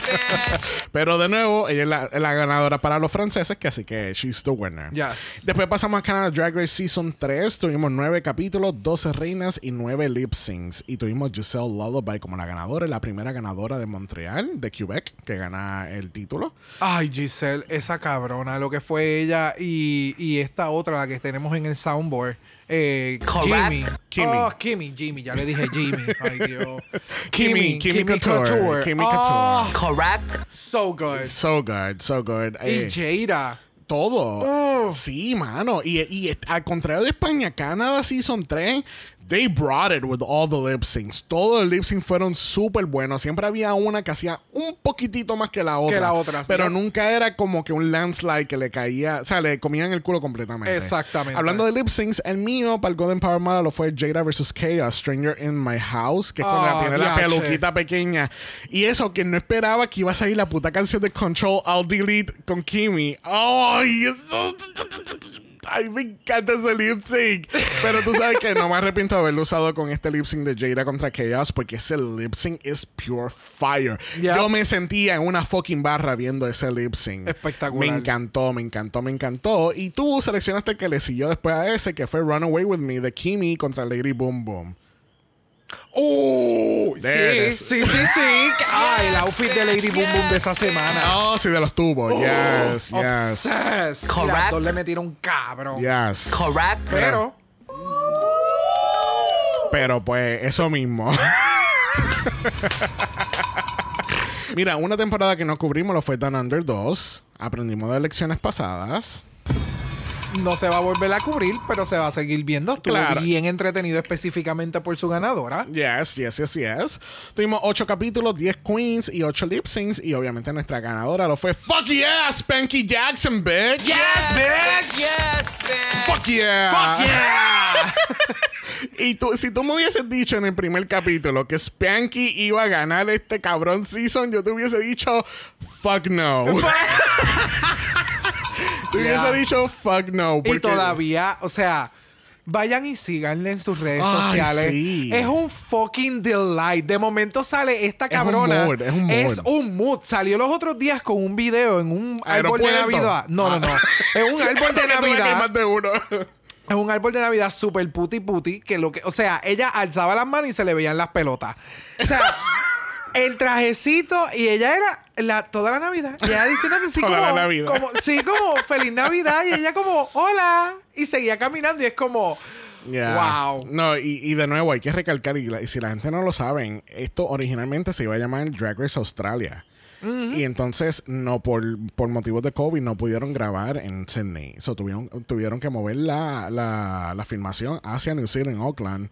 Pero de nuevo, ella es la, ganadora para los franceses, que así que she's the winner. Yes. Después pasamos a Canada Drag Race Season 3. Tuvimos 9 capítulos, 12 reinas y 9 lip syncs. Y tuvimos Giselle Lullaby como la ganadora, la primera ganadora de Montreal, de Quebec, que gana el título. Ay, Giselle, esa cabrona, lo que fue ella y, y esta otra, la que tenemos en el soundboard. Eh, Correct. Kimmy. Kimmy. Oh, Kimmy, Jimmy, ya le dije Jimmy. Ay, Dios. Kimmy, Kimmy Couture. Kimmy Oh, Correct. so good. So good, so good. Y Eh, Jada. todo. Sí, mano. Y, y al contrario de España, Canadá Season 3, they brought it with all the lip syncs. Todos los lip syncs fueron súper buenos. Siempre había una que hacía un poquitito más que la otra. la otra, Pero sí. nunca era como que un landslide que le caía, o sea, le comían el culo completamente. Exactamente. Hablando de lip syncs, el mío para el Golden Power Mala lo fue Jada vs. Chaos, Stranger in My House, que es cuando Ah, tiene la peluquita pequeña. Y eso que no esperaba que iba a salir la puta canción de Control I'll Delete con Kimi. ¡Ay! eso- Ay, me encanta ese lip sync. Pero tú sabes que no me arrepiento de haberlo usado con este lip sync de Jada contra Chaos porque ese lip sync es pure fire. Yep. Yo me sentía en una fucking barra viendo ese lip sync. Espectacular. Me encantó, me encantó, me encantó. Y tú seleccionaste el que le siguió después a ese, que fue Runaway With Me de Kimi contra Lady Boom Boom. ¡Uh! There it Sí, sí, sí, sí. Ah, el outfit de Lady Boom Boom de esa semana. Oh, sí, de los tubos. yes, yes, Obsessed. Correct. dos le metieron un cabrón. yes. Correct. Pero, Pero pues, eso mismo. Mira, una temporada que no cubrimos lo fue Down Under 2. Aprendimos de lecciones pasadas. No se va a volver a cubrir, pero se va a seguir viendo. Estuvo Claro. bien entretenido específicamente por su ganadora. Yes, yes, yes, yes. Tuvimos 8 capítulos, 10 queens y 8 lip syncs. Y obviamente nuestra ganadora lo fue Fuck yeah, Spanky Jackson, bitch. Yes, bitch. Yes, bitch. Fuck yeah. Fuck yeah. Y tú, si tú me hubieses dicho en el primer capítulo que Spanky iba a ganar este cabrón season, yo te hubiese dicho fuck no. te hubiese dicho fuck no. Y porque- todavía, o sea, vayan y síganle en sus redes Ay, sociales. sí. Es un fucking delight. De momento sale esta un cabrona. mood, es un mood. Es un mood. Salió los otros días con un video en un árbol de. Navidad. No, no, no. Es un árbol de Navidad. más de uno. Es un árbol de Navidad super puti puti. Que lo que, o sea, ella alzaba las manos y se le veían las pelotas. O sea, el trajecito y ella era la, toda la Navidad. Y ella diciendo que sí, Toda como, la Navidad. como- sí, como feliz Navidad. Y ella como, hola. Y seguía caminando y es como, Yeah. wow. No, y, y de nuevo hay que recalcar, y, la- y si la gente no lo saben, esto originalmente se iba a llamar Drag Race Australia. Y entonces, no por, por motivos de COVID, no pudieron grabar en Sydney. So, tuvieron, tuvieron que mover la, la, la filmación hacia New Zealand, Auckland.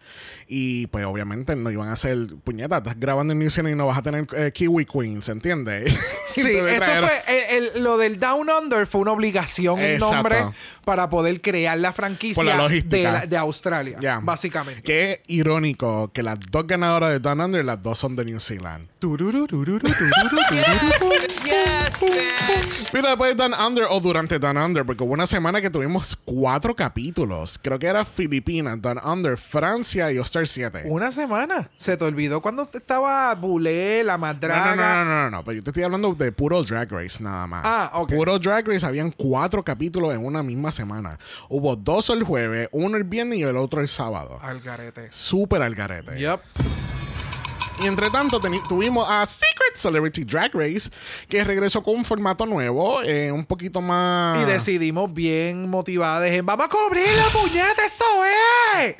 Y pues obviamente no iban a hacer puñetas. Estás grabando en New Zealand y no vas a tener eh, Kiwi Queens, ¿entiendes? Sí, Entonces, esto fue el- el- lo del Down Under fue una obligación el Exacto. nombre para poder crear la franquicia la de, la- de Australia, básicamente. Qué irónico que las dos ganadoras de Down Under, las dos son de New Zealand. Yes, bitch. Mira, después de Down Under o durante Down Under, porque hubo una semana que tuvimos cuatro capítulos. Creo que era Filipinas, Down Under, Francia y All-Star 7. Una semana. Se te olvidó cuando te estaba Bulé, la No, no, madraga. no, no, no, no, pero yo te estoy hablando de puro Drag Race nada más. Ah, ok. Puro Drag Race, habían cuatro capítulos en una misma semana. Hubo dos el jueves, uno el viernes y el otro el sábado. Al garete. Súper al garete. Yep. Y entre tanto tuvimos a Secret Celebrity Drag Race, que regresó con un formato nuevo, eh, un poquito más... Y decidimos bien motivadas en vamos a cubrir la puñeta, eso es.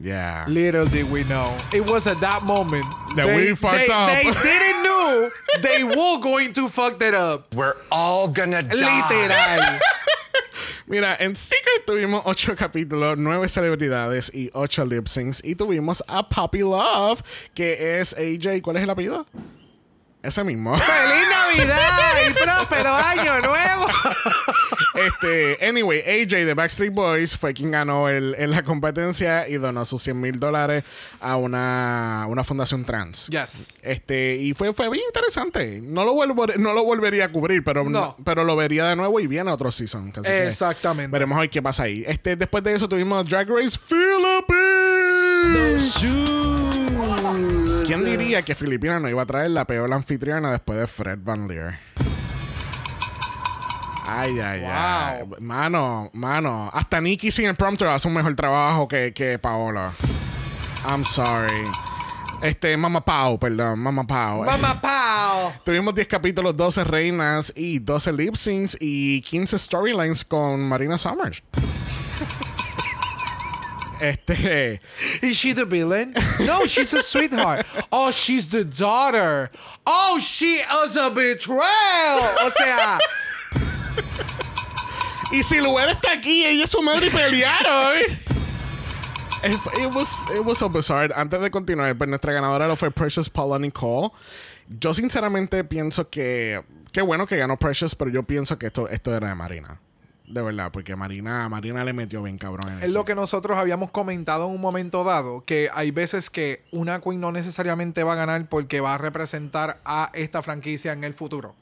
Yeah. Little did we know. It was at that moment That we fucked they, up. They didn't know they were going to fuck that up. We're all gonna die. Literal. Mira, en Secret tuvimos ocho capítulos, nueve celebridades y ocho lip syncs. Y tuvimos a Poppy Love, que es AJ. ¿Cuál es el apellido? Ese mismo. ¡Feliz Navidad y próspero año nuevo! este, anyway, AJ de Backstreet Boys fue quien ganó el- en la competencia y donó sus 100 mil dólares a una, una fundación trans. Yes. Este, y fue, fue bien interesante. No lo, vuelvo, no lo volvería a cubrir, pero, No. pero lo vería de nuevo y viene otro season. así Exactamente. Veremos ver qué pasa ahí. Este, después de eso tuvimos Drag Race Philippines. ¿Quién diría que Filipinas no iba a traer la peor anfitriona después de Fred Van Leer? Ay, ay, ay. Wow. Mano, mano. Hasta Nikki sin el prompter hace un mejor trabajo que, que Paola. I'm sorry. Este, Mama Pau, perdón. Mama Pau. Mamá Pau. Tuvimos 10 capítulos, 12 reinas y 12 lip syncs y 15 storylines con Marina Summers. este. Is she the villain? No, she's a sweetheart. Oh, she's the daughter. Oh, she is a betrayal. O sea, Y si Luer está aquí, ella y su madre pelearon. It, it was, it was so bizarre. Antes de continuar, pues nuestra ganadora lo fue Precious Paula Nicole. Yo sinceramente pienso que... Qué bueno que ganó Precious, pero yo pienso que esto, esto era de Marina. De verdad, porque Marina, Marina le metió bien cabrón en Es eso. lo que nosotros habíamos comentado en un momento dado, que hay veces que una queen no necesariamente va a ganar porque va a representar a esta franquicia en el futuro.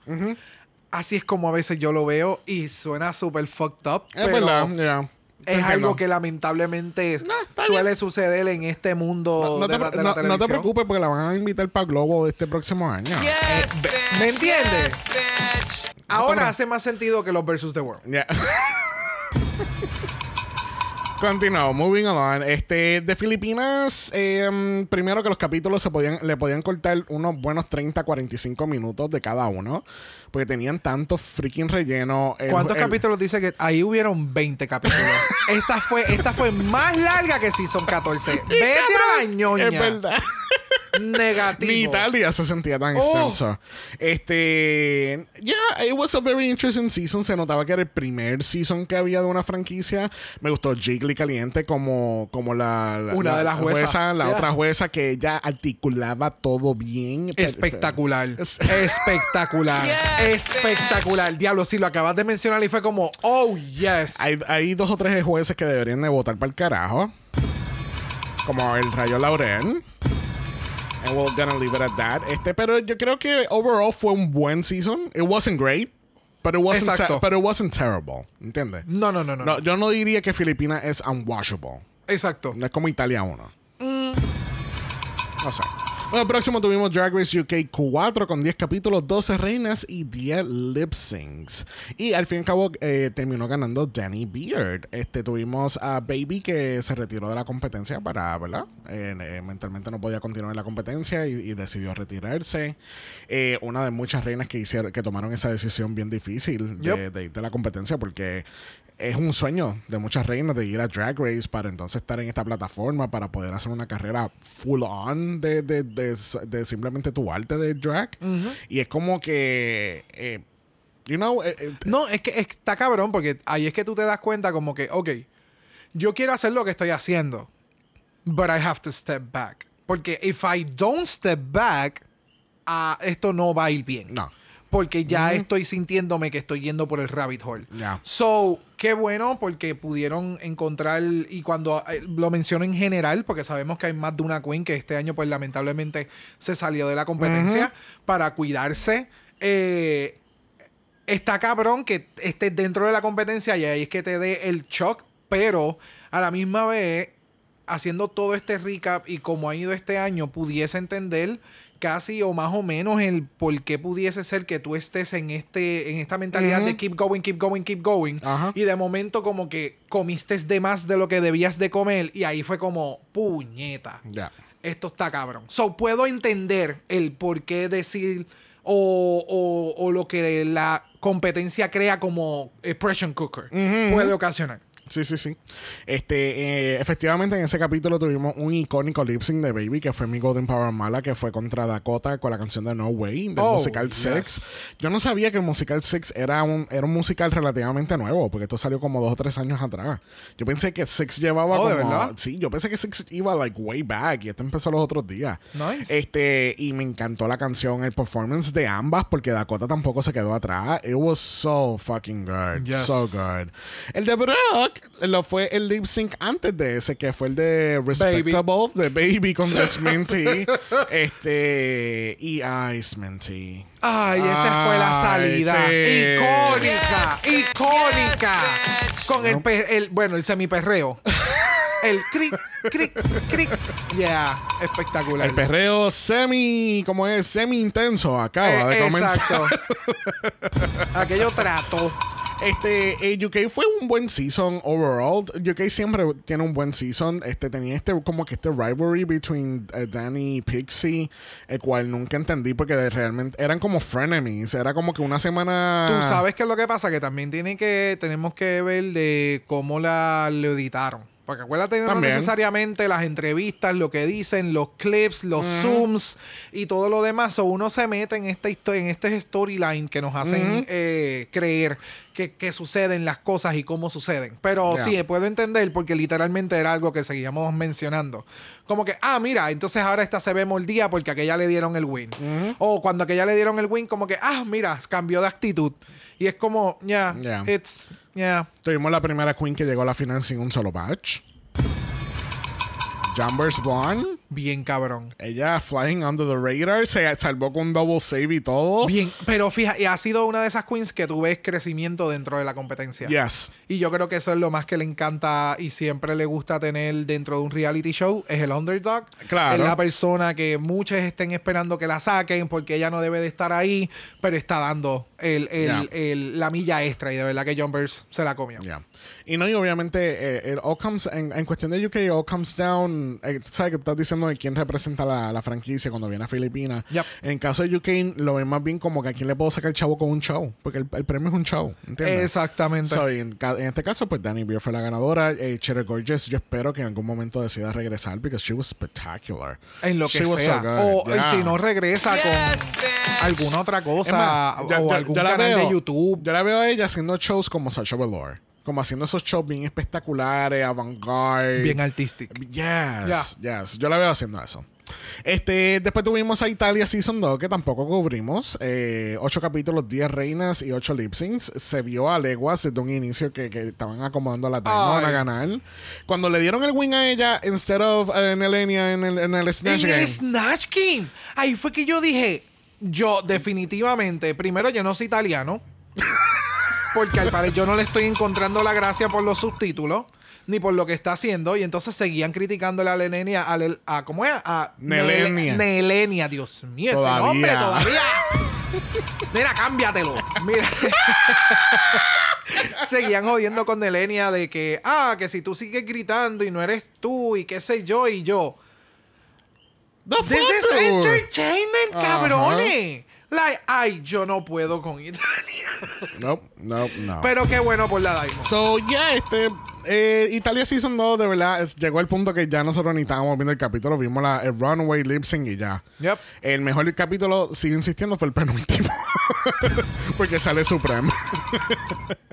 Así es como a veces yo lo veo y suena súper fucked up, Es pero verdad, ya. es Entiendo. algo que lamentablemente suele suceder en este mundo No, no de, te, la, de la no- no te televisión. preocupes porque la van a invitar para Globo este próximo año. Yes, bitch. ¿me entiendes? Yes, bitch. Ahora hace más sentido que los versus the world. Ya. Continuamos, moving along. Este, de Filipinas, eh, primero que los capítulos se podían, le podían cortar unos buenos 30, 45 minutos de cada uno. Porque tenían tanto freaking relleno. El- ¿Cuántos el- capítulos dice que ahí hubieron 20 capítulos? esta fue esta fue más larga que si son 14. Vete a la ñoña. Es verdad. Negativo. Ni Italia se sentía tan Oh. extenso. Este. Yeah, it was a very interesting season. Se notaba que era el primer season que había de una franquicia. Me gustó Jiggly Caliente como, como la, la- Una la de las juezas. La Yeah. otra jueza que ella articulaba todo bien. Espectacular. Es- Espectacular. Yes, Espectacular. Diablo, si lo acabas de mencionar y fue como, oh, yes. Hay, hay dos o tres jueces que deberían de votar para el carajo. Como el Rayo Laurel. And we're gonna leave it at that. Este, pero yo creo que overall fue un buen season. It wasn't great. But it wasn't, Exacto. but it wasn't terrible. ¿Entiendes? No, no, no, no. No, yo no diría que Filipinas es unwashable. Exacto. No es como Italia 1. Mm. No sé. Bueno, próximo tuvimos Drag Race UK 4 con 10 capítulos, 12 reinas y 10 lip syncs. Y al fin y al cabo eh, terminó ganando Danny Beard. Este, tuvimos a Baby que se retiró de la competencia para, ¿verdad? Eh, eh, mentalmente no podía continuar en la competencia y, y decidió retirarse. Eh, una de muchas reinas que hicieron, que tomaron esa decisión bien difícil de, Yep. de ir de la competencia porque es un sueño de muchas reinas de ir a Drag Race para entonces estar en esta plataforma para poder hacer una carrera full on de, de, de- de simplemente tu arte de drag. Y es como que, eh, you know, eh, eh, No, es que está cabrón porque ahí es que tú te das cuenta como que, ok, yo quiero hacer lo que estoy haciendo, but I have to step back. Porque if I don't step back, ah, esto no va a ir bien. no. Porque ya estoy sintiéndome que estoy yendo por el rabbit hole. Ya. So, qué bueno porque pudieron encontrar, y cuando eh, lo menciono en general, porque sabemos que hay más de una queen que este año, pues lamentablemente se salió de la competencia para cuidarse. Eh, está cabrón que estés dentro de la competencia y ahí es que te dé el shock, pero a la misma vez, haciendo todo este recap y cómo ha ido este año, pudiese entender casi o más o menos el por qué pudiese ser que tú estés en este en esta mentalidad de keep going, keep going, keep going Ajá. y de momento como que comiste de más de lo que debías de comer y ahí fue como puñeta esto está cabrón. So, puedo entender el por qué decir o, o- o lo que la competencia crea como eh, pressure cooker puede ocasionar. Sí, sí, sí. Este, eh, efectivamente, en ese capítulo tuvimos un icónico lip sync de Baby, que fue mi Golden Power Mala, que fue contra Dakota con la canción de No Way, del Oh, musical yes. Six. Yo no sabía que el musical Six era un, era un musical relativamente nuevo, porque esto salió como dos o tres años atrás. Yo pensé que Six llevaba Oh, como. ¿de verdad? Sí, yo pensé que Six iba like way back, y esto empezó los otros días. Nice. Este, y me encantó la canción, el performance de ambas, porque Dakota tampoco se quedó atrás. It was so fucking good. Yes. So good. El de Brock lo fue el lip sync antes de ese, que fue el de Respectable, de Baby con Desminty. este, y Ice Minty. Ay, esa fue la Ay, salida. sí. Icónica, Yes, icónica. yes. Con el, el, bueno, el semiperreo. el cric, cric, cric. Yeah, espectacular. El perreo semi, como es, semi intenso, acaba de Eh, comenzar. Exacto. Aquello trató. Este, eh, UK fue un buen season overall. UK siempre tiene un buen season. Este, tenía este, como que este rivalry between eh, Danny y Pixie, el cual nunca entendí porque realmente eran como frenemies. Era como que una semana. Tú sabes qué es lo que pasa, que también tiene que, tenemos que ver de cómo la lo editaron. Porque acuérdate, no También. necesariamente las entrevistas, lo que dicen, los clips, los zooms y todo lo demás. O uno se mete en esta en este storyline que nos hacen eh, creer que, que suceden las cosas y cómo suceden. Pero sí, puedo entender porque literalmente era algo que seguíamos mencionando. Como que, ah, mira, entonces ahora esta se ve mordida porque aquella le dieron el win. O cuando aquella le dieron el win, como que, ah, mira, cambió de actitud. Y es como, yeah, Ya. it's, yeah. Tuvimos la primera Queen que llegó a la final sin un solo batch. Jumbers Blonde. Bien cabrón. Ella flying under the radar. Se salvó con un double save y todo. Bien, pero fíjate, y ha sido una de esas queens que tú ves crecimiento dentro de la competencia. Yes. Y yo creo que eso es lo más que le encanta y siempre le gusta tener dentro de un reality show, es el underdog. Claro. Es la persona que muchos estén esperando que la saquen porque ella no debe de estar ahí, pero está dando el, el- Yeah. el- la milla extra y de verdad que Jumpers se la comió. Yeah. Y no, y obviamente, eh, it all comes, en, en cuestión de UK, it all comes down. eh, ¿Sabes que estás diciendo de quién representa la, la franquicia cuando viene a Filipinas? Yep. En caso de UK, lo ven más bien como que a quién le puedo sacar el chavo con un show. Porque el, el premio es un show. ¿Entiendes? Exactamente. So, en, en este caso, pues Danny Beer fue la ganadora. Eh, Cheryl Gorgeous, yo espero que en algún momento decida regresar because she was spectacular. en lo que She so sea. good. o y Yeah. si no regresa Yes, con bitch. alguna otra cosa más, ya- o ya- algún yo la canal veo- de YouTube. Yo la veo a ella haciendo shows como Sasha Velour. Como haciendo esos shows bien espectaculares, avant-garde. Bien artístico. Yes, yes. Yo la veo haciendo eso. Este, después tuvimos a Italia Season 2, que tampoco cubrimos. Eh, ocho capítulos, 10 reinas y ocho lip syncs. Se vio a leguas desde un inicio que, que estaban acomodando a la Diamond a ganar. Cuando le dieron el win a ella, instead of eh, en Elenia en el, en el Snatch En Game. el Snatch Game. Ahí fue que yo dije, yo definitivamente, primero yo no soy italiano, porque al parecer yo no le estoy encontrando la gracia por los subtítulos, ni por lo que está haciendo, y entonces seguían criticándole a Lenenia, a, Lel- a ¿cómo es? A Nelenia. Nele- Nelenia, Dios mío, Todavía. ese nombre todavía. Mira, cámbiatelo. Mira. Seguían jodiendo con Nelenia de que, ah, que si tú sigues gritando y no eres tú y qué sé yo y yo. The This is entertainment, cabrones. Like, ay, yo no puedo con Italia. Nope, nope, no. Pero qué bueno por la Diamond. So, yeah, este. eh, Italia Season 2, de verdad, es- llegó el punto que ya nosotros ni estábamos viendo el capítulo. Vimos la, el Runway Lip Sync y ya. Yep. El mejor capítulo, sigo insistiendo, fue el penúltimo. Porque sale Supreme.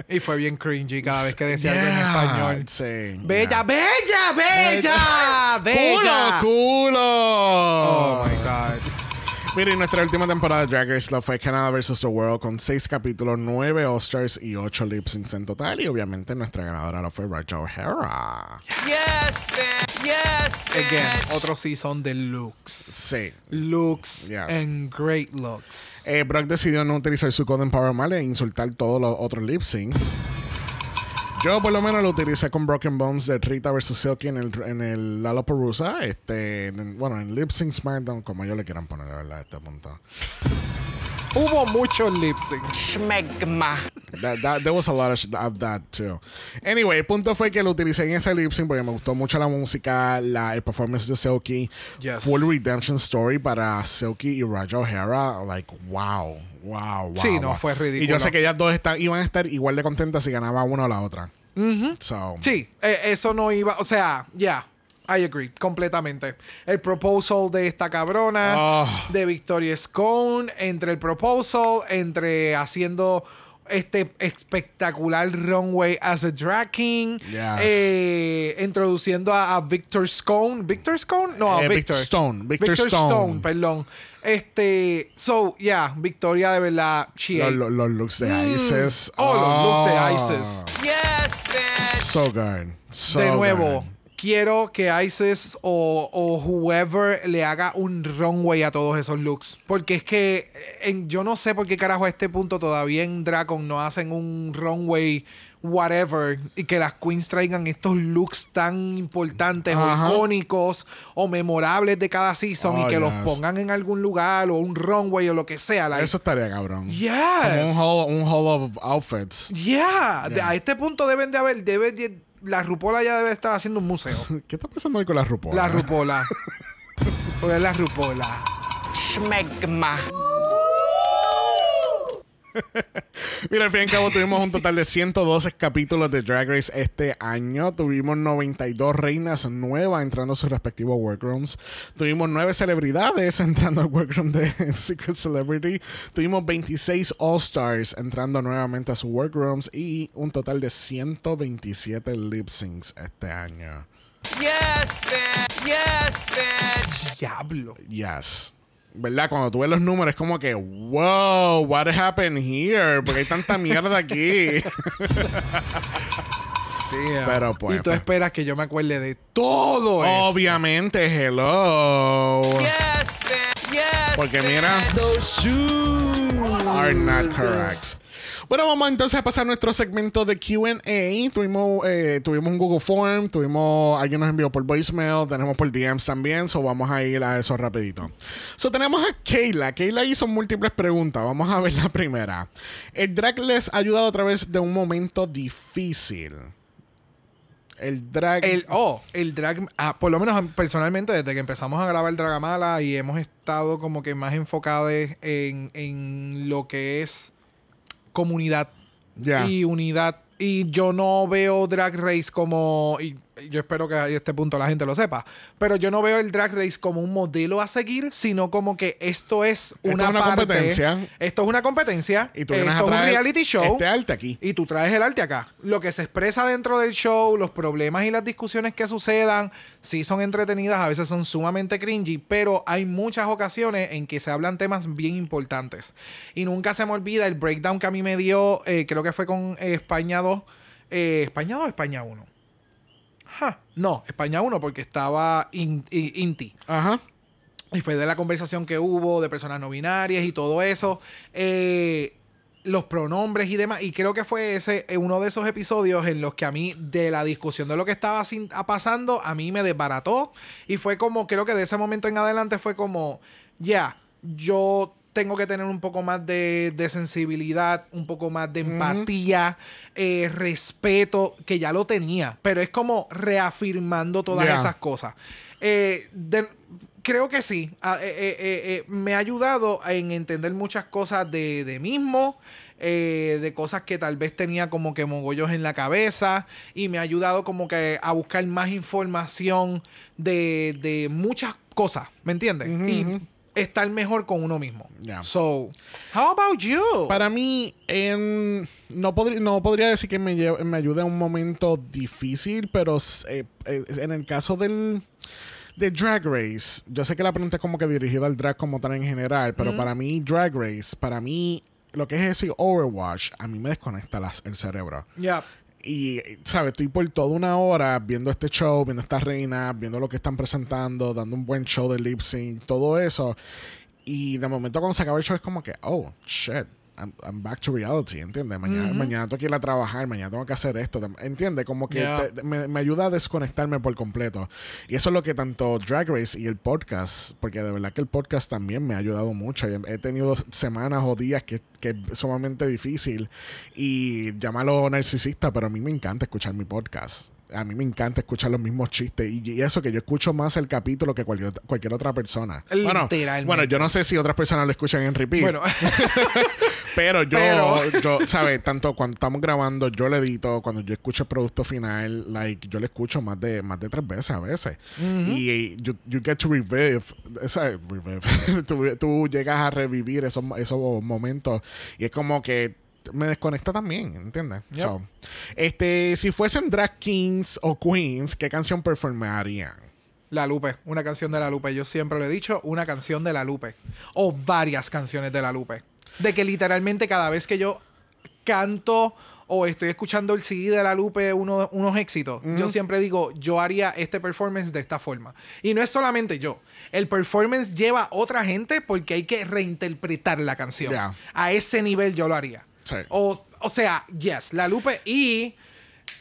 Y fue bien cringy cada vez que decía algo en español. Sí. Bella, yeah. bella, bella, bella. ¡Culo, culo! Oh my God. Miren, nuestra última temporada de Drag Race lo fue Canada vs. The World con seis capítulos, nueve All-Stars y ocho lip syncs en total. Y obviamente nuestra ganadora lo fue Raja O'Hara. Yes, bitch. Yes, Again, bitch. otro season de looks. Sí. Looks Yes. and great looks. Eh, Brock decidió no utilizar su Golden Power Mal e insultar todos los otros lip syncs. Yo por lo menos lo utilicé con Broken Bones de Rita vs. Silky en el, en el Lollapalooza. Este, en- bueno, en Lip Sync SmackDown, como ellos le quieran poner, la verdad, a este punto. Hubo muchos lip sync. Schmegma. That, that- there was a lot of, that too. Anyway, el punto fue que lo utilicé en ese lip sync porque me gustó mucho la música, la, el performance de Silky. Yes. Full redemption story para Silky y Raja O'Hara. Like, wow, wow, wow. Sí, no, wow. fue ridículo. Y yo sé que ellas dos están, iban a estar igual de contentas si ganaba una o la otra. So, Sí, eh, eso no iba, o sea, ya, I agree, completamente. El proposal de esta cabrona, Ah. de Victoria Scone, entre el proposal, entre haciendo este espectacular runway as a drag king, Yes. eh, introduciendo a, a Victor Scone, Victor Scone, no, a Eh, Victor Victor Stone, Victor Stone. perdón. Este, so, yeah, Victoria de verdad, she los, looks de Isis. Oh, los looks de Ah, Isis. Yes, bitch. So good. So de nuevo, good. Quiero que ISIS o, o whoever le haga un runway a todos esos looks. Porque es que en- yo no sé por qué carajo a este punto todavía en Dracon no hacen un runway whatever y que las queens traigan estos looks tan importantes Ajá. o icónicos o memorables de cada season Oh, y que los pongan en algún lugar o un runway o lo que sea. like, Eso estaría cabrón. yes. Como un hall, un hall of outfits. Yeah. De- Yeah. A este punto deben de haber, debe de- la Rupola ya debe estar haciendo un museo. ¿Qué está pasando hoy con la RuPaul? La Rupola. Porque es la Rupola. Schmegma. Mira, al fin y al cabo tuvimos un total de 112 capítulos de Drag Race este año. Tuvimos 92 reinas nuevas entrando a sus respectivos workrooms. Tuvimos 9 celebridades entrando al workroom de Secret Celebrity. Tuvimos 26 All-Stars entrando nuevamente a sus workrooms y un total de 127 lip syncs este año. Yes, bitch. Yes, bitch. Diablo. Yes. ¿Verdad? Cuando tú ves los números es como que, wow, what happened here? Porque hay tanta mierda aquí. Pero, pues, Y tú pues. esperas que yo me acuerde de todo eso. Obviamente, hello. Yes, bitch. Yes, Porque mira, are not correct. Bueno, vamos entonces a pasar a nuestro segmento de QA. Tuvimos, eh, tuvimos un Google Form, tuvimos, alguien nos envió por voicemail, tenemos por DMs también, so vamos a ir a eso rapidito. So tenemos a Kayla. Kayla hizo múltiples preguntas. Vamos a ver la primera. El drag les ha ayudado a través de un momento difícil. El drag. El, oh, el drag, ah, por lo menos personalmente, desde que empezamos a grabar Dragamala y hemos estado como que más enfocados en, en lo que es comunidad y unidad. Y yo no veo Drag Race como. Y yo espero que a este punto la gente lo sepa. Pero yo no veo el Drag Race como un modelo a seguir, sino como que esto es es una, parte- competencia. Esto es una competencia. y tú esto es un reality show. Este arte aquí. Y tú traes el arte acá. Lo que se expresa dentro del show, los problemas y las discusiones que sucedan, sí son entretenidas, a veces son sumamente cringy, pero hay muchas ocasiones en que se hablan temas bien importantes. Y nunca se me olvida el breakdown que a mí me dio, eh, creo que fue con eh, España 2. eh, ¿España 2 o España 1? No, España 1 porque estaba in- i- Inti. Ajá. Y fue de la conversación que hubo de personas no binarias y todo eso. Eh, los pronombres y demás. Y creo que fue ese eh, uno de esos episodios en los que a mí, de la discusión de lo que estaba sin- a- pasando, a mí me desbarató. Y fue como, creo que de ese momento en adelante fue como, ya, yo tengo que tener un poco más de, de sensibilidad, un poco más de empatía, eh, respeto, que ya lo tenía. Pero es como reafirmando todas esas cosas. Eh, de- creo que sí. Ah, eh, me ha ayudado en entender muchas cosas de, de mismo. eh, de cosas que tal vez tenía como que mogollos en la cabeza y me ha ayudado como que a buscar más información de, de muchas cosas, ¿me entiendes? Y estar mejor con uno mismo. Ya. So, how about you? Para mí, en- no, podría no podría decir que me, me ayude a un momento difícil, pero eh, eh, en el caso del de Drag Race, yo sé que la pregunta es como que dirigida al drag como tal en general, pero para mí Drag Race, para mí lo que es eso y Overwatch, a mí me desconecta las- el cerebro. Ya. Y, ¿sabes? Estoy por toda una hora viendo este show, viendo estas reinas, viendo lo que están presentando, dando un buen show de lip sync, todo eso. Y de momento cuando se acaba el show es como que, oh, shit, I'm, I'm back to reality, ¿entiendes? Mañana, mañana tengo que ir a trabajar, mañana tengo que hacer esto, ¿entiendes? Como que Yeah. te- me, me ayuda a desconectarme por completo. Y eso es lo que tanto Drag Race y el podcast, porque de verdad que el podcast también me ha ayudado mucho. He tenido semanas o días que, que es sumamente difícil y llamarlo narcisista, pero a mí me encanta escuchar mi podcast. A mí me encanta escuchar los mismos chistes y, y eso que yo escucho más el capítulo que cualquier, cualquier otra persona. Bueno, bueno, yo no sé si otras personas lo escuchan en repeat. Bueno, Pero yo, Pero- yo, ¿sabes? Tanto cuando estamos grabando, yo le edito, cuando yo escucho el producto final, like, yo le escucho más de, más de tres veces a veces. Y eh, you, you get to revive, esa, revive. tú, tú llegas a revivir esos, esos momentos y es como que me desconecta también, ¿entiendes? Yep. So, este, si fuesen drag kings o queens, ¿qué canción performarían? La Lupe, una canción de La Lupe. Yo siempre lo he dicho, una canción de La Lupe. O varias canciones de La Lupe. De que literalmente cada vez que yo canto o estoy escuchando el CD de La Lupe, uno- unos éxitos, yo siempre digo, yo haría este performance de esta forma. Y no es solamente yo. El performance lleva a otra gente porque hay que reinterpretar la canción. A ese nivel yo lo haría. Sí. O, o sea, yes, La Lupe y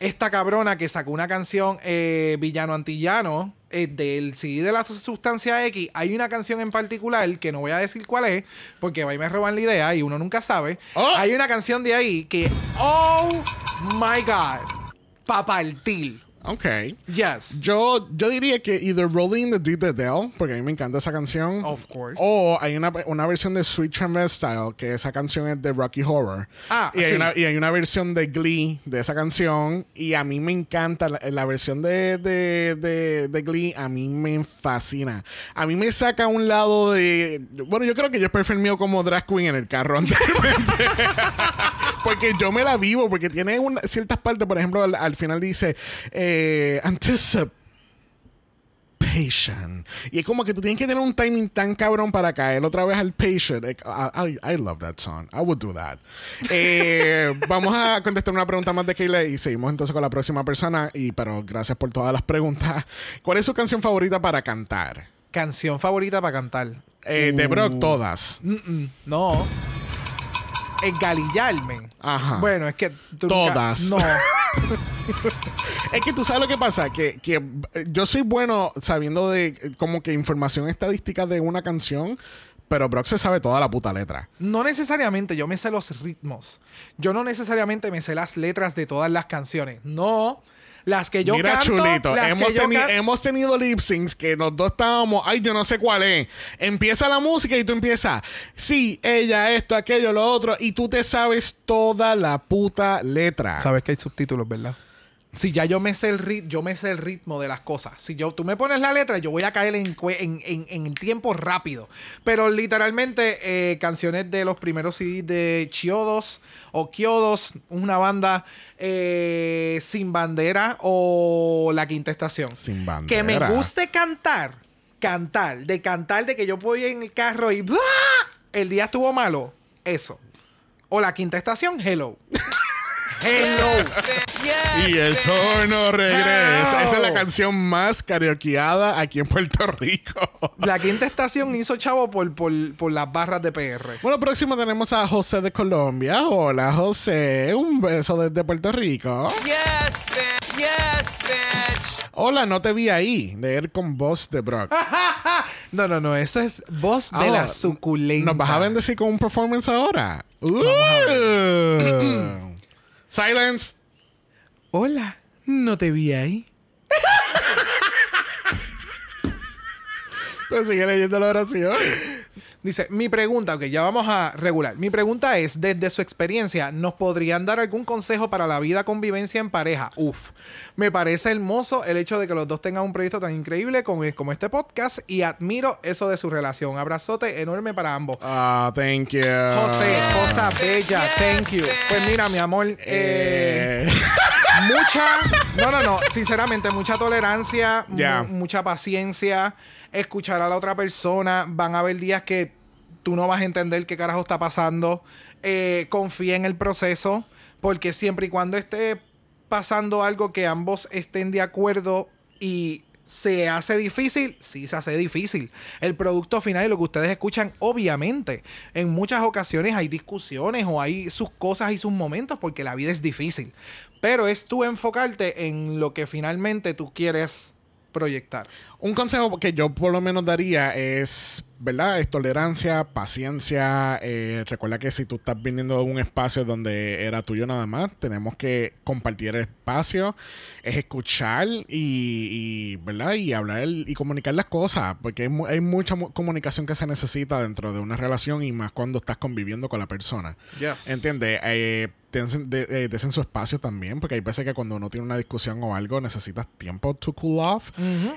esta cabrona que sacó una canción eh, Villano Antillano eh, del CD de la sustancia X. Hay una canción en particular que no voy a decir cuál es porque ahí me roban la idea y uno nunca sabe. Oh. Hay una canción de ahí que, oh my god, pa' partir. Ok. Yes. Yo, yo diría que either Rolling in the Deep de Dell, porque a mí me encanta esa canción. Of course. O hay una, una versión de Sweet Transvestile, que esa canción es de Rocky Horror. Ah, y hay, sí. una, y hay una versión de Glee de esa canción. Y a mí me encanta la, la versión de, de, de, de Glee. A mí me fascina. A mí me saca a un lado de. Bueno, yo creo que yo he perfilmado como drag queen en el carro anteriormente. Porque yo me la vivo, porque tiene una- ciertas partes, por ejemplo, al, al final dice eh, anticipation. Y es como que tú tienes que tener un timing tan cabrón para caer otra vez al patient. I, I- I love that song. I would do that. Eh, vamos a contestar una pregunta más de Kayla y seguimos entonces con la próxima persona. Y pero gracias por todas las preguntas. ¿Cuál es su canción favorita para cantar? Canción favorita para cantar. Eh, De Brock, todas. Mm-mm, no. Engalillarme. Ajá. Bueno, es que tú nunca- Todas. No. Es que tú sabes lo que pasa, que, que eh, yo soy bueno sabiendo de eh, como que información estadística de una canción, pero Brock se sabe toda la puta letra. No necesariamente yo me sé los ritmos. Yo no necesariamente me sé las letras de todas las canciones. No. Las que yo Mira, canto. chulito, las hemos, que yo teni- can- hemos tenido lip syncs que los dos estábamos, ay, yo no sé cuál es. Empieza la música y tú empiezas, sí, ella, esto, aquello, lo otro, y tú te sabes toda la puta letra. Sabes que hay subtítulos, ¿verdad? Si ya yo me sé el rit yo me sé el ritmo de las cosas. Si yo tú me pones la letra, yo voy a caer en, en, en, en tiempo rápido. Pero literalmente, eh, canciones de los primeros CDs de Chiodos o Kiodos, una banda eh, sin bandera o La Quinta Estación. Sin Que me bandera. guste cantar, cantar, de cantar, de que yo puedo ir en el carro y ¡bla! el día estuvo malo, eso. O La Quinta Estación, Hello. Hello. Yes, Y el sol no regresa. Esa es la canción más karaokeada aquí en Puerto Rico. La quinta estación hizo chavo por, por, por las barras de PR. Bueno, próximo tenemos a José de Colombia. Hola, José. Un beso desde Puerto Rico. Yes, bitch. Yes, bitch. Hola, no te vi ahí. Leer con voz de Brock. No, no, no, eso es voz de Ah, la suculenta. ¿Nos vas a bendecir con un performance ahora? Uh. Silence. Hola, no te vi ahí. Pues sigue leyendo la oración. Dice, mi pregunta, ok, ya vamos a regular. Mi pregunta es, desde su experiencia, ¿nos podrían dar algún consejo para la vida convivencia en pareja? Uf, me parece hermoso el hecho de que los dos tengan un proyecto tan increíble como, como este podcast y admiro eso de su relación. Abrazote enorme para ambos. Ah, thank you. José, cosa bella, thank you. Pues mira, mi amor, eh, Eh, mucha, no, no, no, sinceramente, mucha tolerancia, mucha paciencia, escuchar a la otra persona. Van a haber días que tú no vas a entender qué carajo está pasando. Eh, confía en el proceso, porque siempre y cuando esté pasando algo que ambos estén de acuerdo y se hace difícil, sí se hace difícil. El producto final y lo que ustedes escuchan, obviamente, en muchas ocasiones hay discusiones o hay sus cosas y sus momentos porque la vida es difícil. Pero es tú enfocarte en lo que finalmente tú quieres proyectar. Un consejo que yo por lo menos daría es, ¿verdad? Es tolerancia, paciencia. eh, recuerda que si tú estás viniendo de un espacio donde era tuyo nada más, tenemos que compartir el espacio, es escuchar y, y, ¿verdad? Y hablar y comunicar las cosas, porque hay, hay mucha mu- comunicación que se necesita dentro de una relación y más cuando estás conviviendo con la persona. Yes. ¿Entiendes? Eh, dense, de- eh, su espacio también, porque hay veces que cuando uno tiene una discusión o algo necesitas tiempo to cool off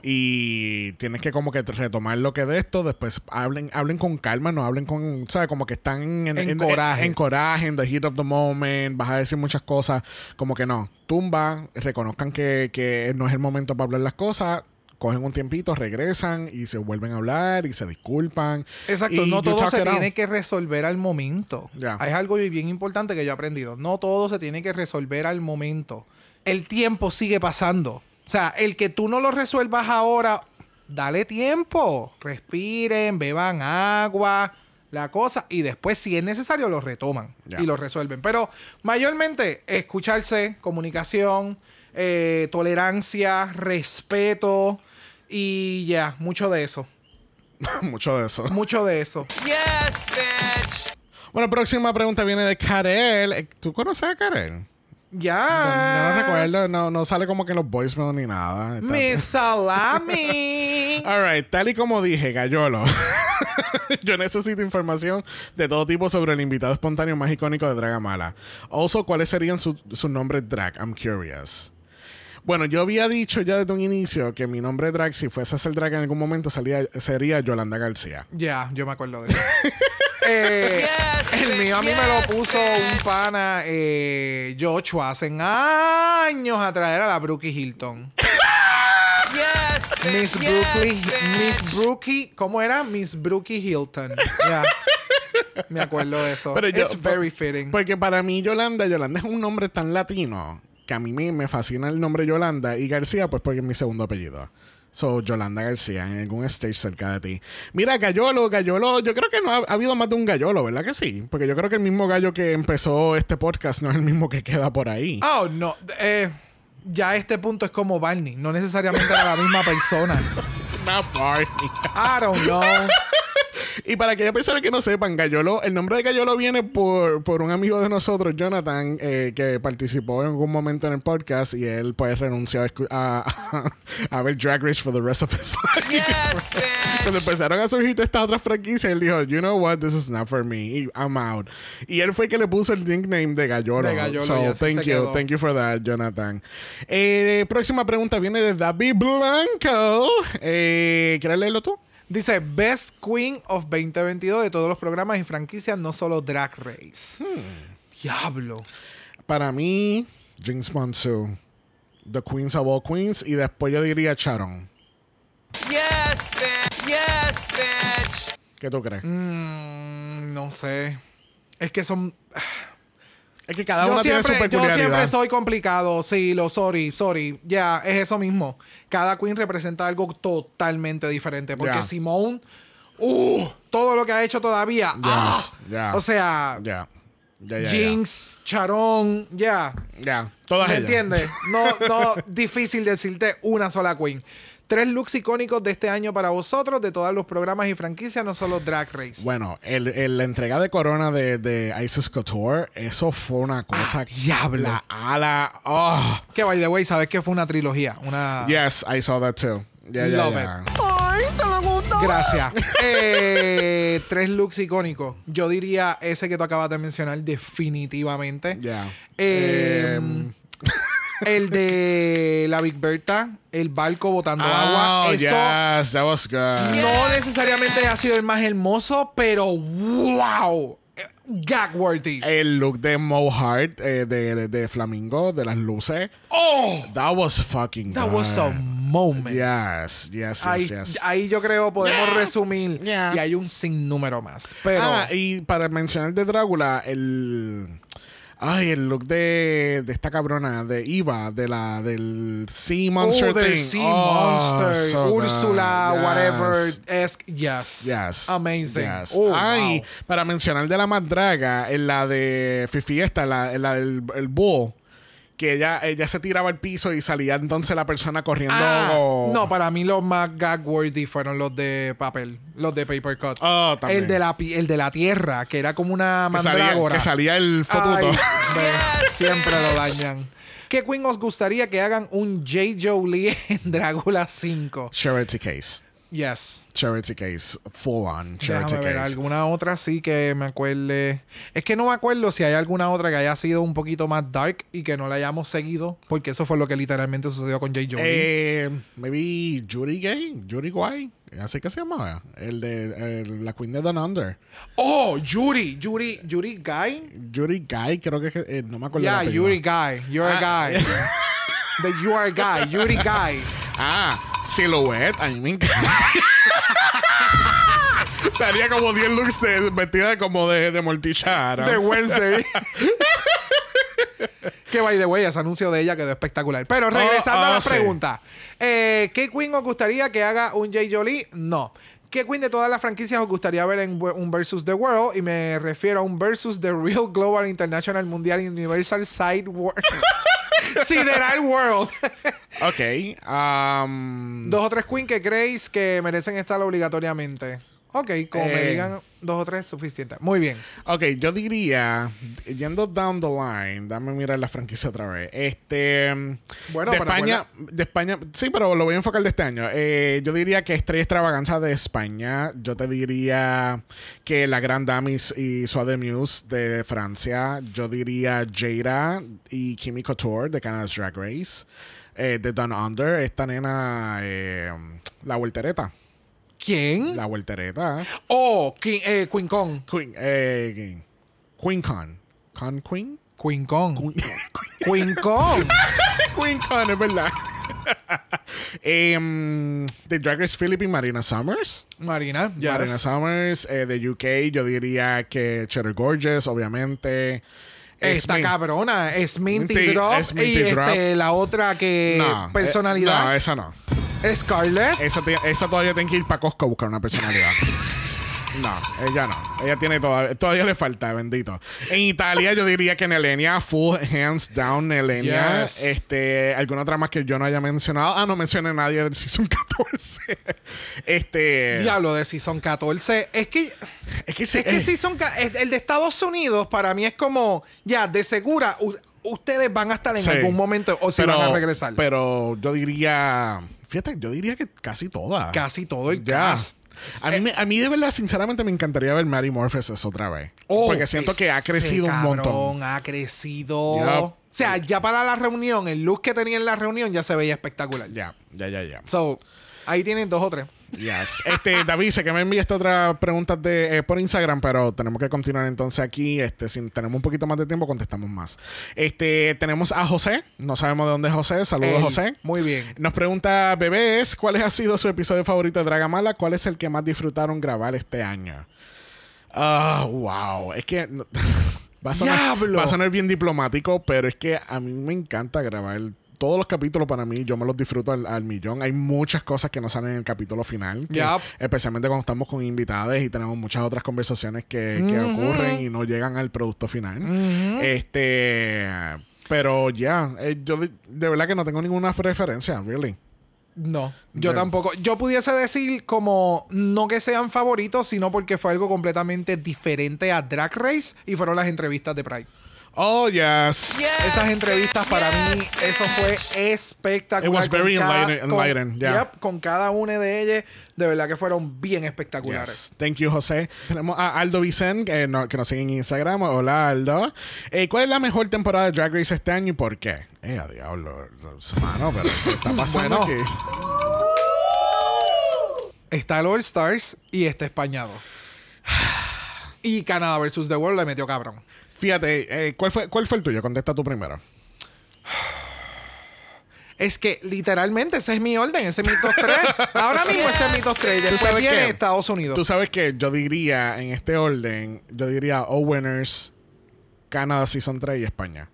y tienes que como que retomar lo que de esto, después hablen hablen con calma, no hablen con, ¿sabes? Como que están en, En coraje. En, coraje, en the heat of the moment, vas a decir muchas cosas, como que no, tumba, reconozcan que, que no es el momento para hablar las cosas. Cogen un tiempito, regresan y se vuelven a hablar y se disculpan. Exacto, Y no todo se tiene que resolver al momento. Ya. Hay algo bien importante que yo he aprendido. No todo se tiene que resolver al momento. El tiempo sigue pasando. O sea, el que tú no lo resuelvas ahora, dale tiempo. Respiren, beban agua, la cosa, y después, si es necesario, lo retoman Ya. y lo resuelven. Pero mayormente, escucharse, comunicación, eh, tolerancia, respeto. Y ya, mucho de eso. Mucho de eso. Mucho de eso. Yes, bitch. Bueno, próxima pregunta viene de Karel. ¿Tú conoces a Karel? Ya. No, lo recuerdo, no, no sale como que en los voicemails ni nada. Está- Mi salami. Alright, tal y como dije, Gallolo. Yo necesito información de todo tipo sobre el invitado espontáneo más icónico de Dragamala. Also, ¿cuáles serían su- sus nombres drag? I'm curious. Bueno, yo había dicho ya desde un inicio que mi nombre drag, si fuese a ser drag en algún momento, salía, sería Yolanda García. Ya, yo me acuerdo de eso. Eh, Yes, el mío a mí me lo puso un pana, eh, Joshua, hace años atrás. Era la Brookie Hilton. Yes, Miss. Brookie. Miss Brookie, ¿cómo era? Miss Brookie Hilton. Ya. Me acuerdo de eso. Pero yo- It's very fitting. Porque para mí Yolanda, Yolanda es un nombre tan latino que a mí me, me fascina el nombre Yolanda y García, pues porque es mi segundo apellido. So, Yolanda García, en algún stage cerca de ti. Mira, Gallolo, Gallolo, yo creo que no ha, ha habido más de un Gallolo, ¿verdad que sí? Porque yo creo que el mismo gallo que empezó este podcast no es el mismo que queda por ahí. Oh, no. Eh, ya este punto es como Barney. No necesariamente era la misma persona. Not Barney. I don't know. Y para aquellas personas que no sepan, Gallolo, el nombre de Gallolo viene por, por un amigo de nosotros, Jonathan, eh, que participó en algún momento en el podcast y él pues renunció a, a, a ver Drag Race for the rest of his life. Yes. Cuando empezaron a surgir estas otras franquicias, él dijo, you know what, this is not for me. I'm out. Y él fue el que le puso el nickname de Gallolo. De Gallolo, so, thank you. quedó. Thank you for that, Jonathan. Eh, próxima pregunta viene de David Blanco. Eh, ¿Quieres leerlo tú? Dice Best Queen of 2022 de todos los programas y franquicias, no solo Drag Race. Diablo. Para mí, Jinx Monsoon. The Queens of All Queens. Y después yo diría Charon. Yes, bitch. Yes, bitch. ¿Qué tú crees? Mm, no sé. Es que son. Es que cada Yo una tiene su siempre, yo siempre soy complicado. Sí, lo sorry, sorry. Ya, es eso mismo. Cada queen representa algo totalmente diferente. Porque Ya. Simone, uh, todo lo que ha hecho todavía. ah. O sea. Jinx, Charón, ya. Ya. Todas ¿Me entiendes? No, no, difícil decirte una sola queen. Tres looks icónicos de este año para vosotros, de todos los programas y franquicias, no solo Drag Race. Bueno, el, el- la entrega de Corona de, de Isis Couture, eso fue una cosa. diablo. La ala. Oh. Que by the way, sabes que fue una trilogía. Una. Yes, I saw that too. Ya, Love ya. Gracias. Eh, tres looks icónicos. Yo diría ese que tú acabas de mencionar, definitivamente. Ya. Eh, El de la Big Berta, el barco botando oh, agua. Eso yes, that was good. no necesariamente ha sido el más hermoso, pero wow. Gag worthy. El look de Mo Hart eh, de, de, de Flamingo, de las luces. Oh, That was fucking that good. was a moment. Yes, yes, yes, Ahí, yes. ahí yo creo podemos resumir. Yeah. Y hay un sinnúmero más. Pero. Ah, y para mencionar de Drácula, el. Ay, el look de, de esta cabrona, de Eva, de la, del Sea Monster oh, del thing. Sea Oh, Monster, so. Úrsula, Yes. whatever. Es, yes. Yes. Amazing. Yes. Oh, Ay, wow. para mencionar de la más draga, en la de Fifi esta, la, en la del el bull, que ella, ella se tiraba al piso y salía entonces la persona corriendo. Ah, o- no, para mí los más gag worthy fueron los de papel, los de paper cut. Oh, el de la el de la tierra, que era como una que salía, mandrágora. que salía el fotuto. Ay, siempre lo dañan. ¿Qué queen os gustaría que hagan un J. Jolie en Drácula 5? Charity case. Yes. Charity case. Full on. Charity Déjame ver, case. alguna otra sí que me acuerde. Es que no me acuerdo si hay alguna otra que haya sido un poquito más dark y que no la hayamos seguido, porque eso fue lo que literalmente sucedió con J. Jolie. Eh, maybe Judy Gay, Judy Guay, así que se llamaba. El de el- la Queen de Down Under. oh, Yuri, Yuri, Yuri Guy. Judy Guy, creo que eh, no me acuerdo. Yeah. Yuri Guy. You're Ah. a guy. The you are a guy. Yuri Guy. Ah, Silhouette, a mí me encanta. Daría como 10 looks de, vestida como de, de Mortichara. De Wednesday. que by the way, ese anuncio de ella quedó espectacular. Pero regresando Oh, a la oh, sí. pregunta. eh, ¿Qué Queen os gustaría que haga un J. Jolie? No. ¿Qué Queen de todas las franquicias os gustaría ver en un Versus The World? Y me refiero a un Versus The Real Global International Mundial Universal Side World. Sideral World. Ok. um, Dos o tres Queen que creéis que merecen estar obligatoriamente. Ok, como me Eh. digan dos o tres, suficiente. Muy bien. Ok, yo diría, yendo down the line, dame mirar la franquicia otra vez. Este. Bueno, de pero España, de España, sí, pero lo voy a enfocar de este año. Eh, yo diría que Estrella Extravaganza de España. Yo te diría que La Gran Damis y Soa de Muse de Francia. Yo diría Jada y Kimi Couture de Canada's Drag Race. Eh, de Down Under, esta nena, eh, la voltereta. ¿Quién? La voltereta. Oh, King, eh, Queen Kong. Queen, eh, Queen Con. Con Queen? Queen Kong. Queen, Kong. Queen Con, es verdad. Em, de Drag Race Philippines, Marina Summers. Marina, ya. Marina Summers. eh, de UK, yo diría que Cheddar Gorgeous, obviamente. Esta cabrona es Minty, Drop es Minty y Drop. este, la otra que No, eh, personalidad no, esa no. Scarlett. Esa, todavía tiene que ir para Costco a buscar una personalidad. No, ella no. Ella tiene todavía, todavía le falta, bendito. En Italia yo diría que Nelenia, full hands down Nelenia. Yes. Este, alguna otra más que yo no haya mencionado. Ah, no mencioné nadie del season 14. este. Diablo de Season 14. Es que, Es que, es que eh, Season el de Estados Unidos para mí es como, ya, de segura, ustedes van a estar en sí. algún momento o Pero- van a regresar. Pero yo diría. Fíjate, yo diría que casi todas. Casi todo el Ya. cast. A mí, me- a mí de verdad, sinceramente, me encantaría ver Mary Morpheus otra vez. Oh, porque siento que ha crecido un montón. Ha crecido. O sea, ya para la reunión, el look que tenía en la reunión ya se veía espectacular. Ya, ya, ya, ya. So, ahí tienen dos o tres. Yes. Este, David, sé que me enviaste otras preguntas de, eh, por Instagram, pero tenemos que continuar entonces aquí. Este, si tenemos un poquito más de tiempo, contestamos más. Este, tenemos a José. No sabemos de dónde es José. Saludos. José. Muy bien. Nos pregunta, bebés, ¿cuál ha sido su episodio favorito de Dragamala? ¿Cuál es el que más disfrutaron grabar este año? Ah, wow. Es que va, a sonar, va a sonar bien diplomático, pero es que a mí me encanta grabar todos los capítulos para mí. Yo me los disfruto al, al millón. Hay muchas cosas que no salen en el capítulo final. que-. Especialmente cuando estamos con invitados y tenemos muchas otras conversaciones que, que ocurren y no llegan al producto final. Este. Pero ya, eh, yo de, de verdad que no tengo ninguna preferencia, really. No, yo tampoco. Yo pudiese decir como no que sean favoritos, sino porque fue algo completamente diferente a Drag Race y fueron las entrevistas de Pride. Oh, yes. Yes, Esas entrevistas para mí, yes, eso fue espectacular. It was con very cada- enlightening- con- enlightening, yeah. yep, con cada una de ellas, de verdad que fueron bien espectaculares. Yes. Thank you, José. Tenemos a Aldo Vicen, que, no- que nos sigue en Instagram. Hola, Aldo. Eh, ¿Cuál es la mejor temporada de Drag Race este año y por qué? Eh, a diablo. Mano, pero ¿qué está pasando Bueno. aquí? Está el All Stars y está Españado. Y Canadá versus The World le metió cabrón. Fíjate, eh, ¿cuál, fue, ¿cuál fue el tuyo? Contesta tú primero. Es que literalmente ese es mi orden, ese es mi top 3. Ahora mismo ese es mi top 3. ¿Tú Después viene? Estados Unidos. Tú sabes que yo diría, en este orden, yo diría All Winners, Canadá Season 3 y España.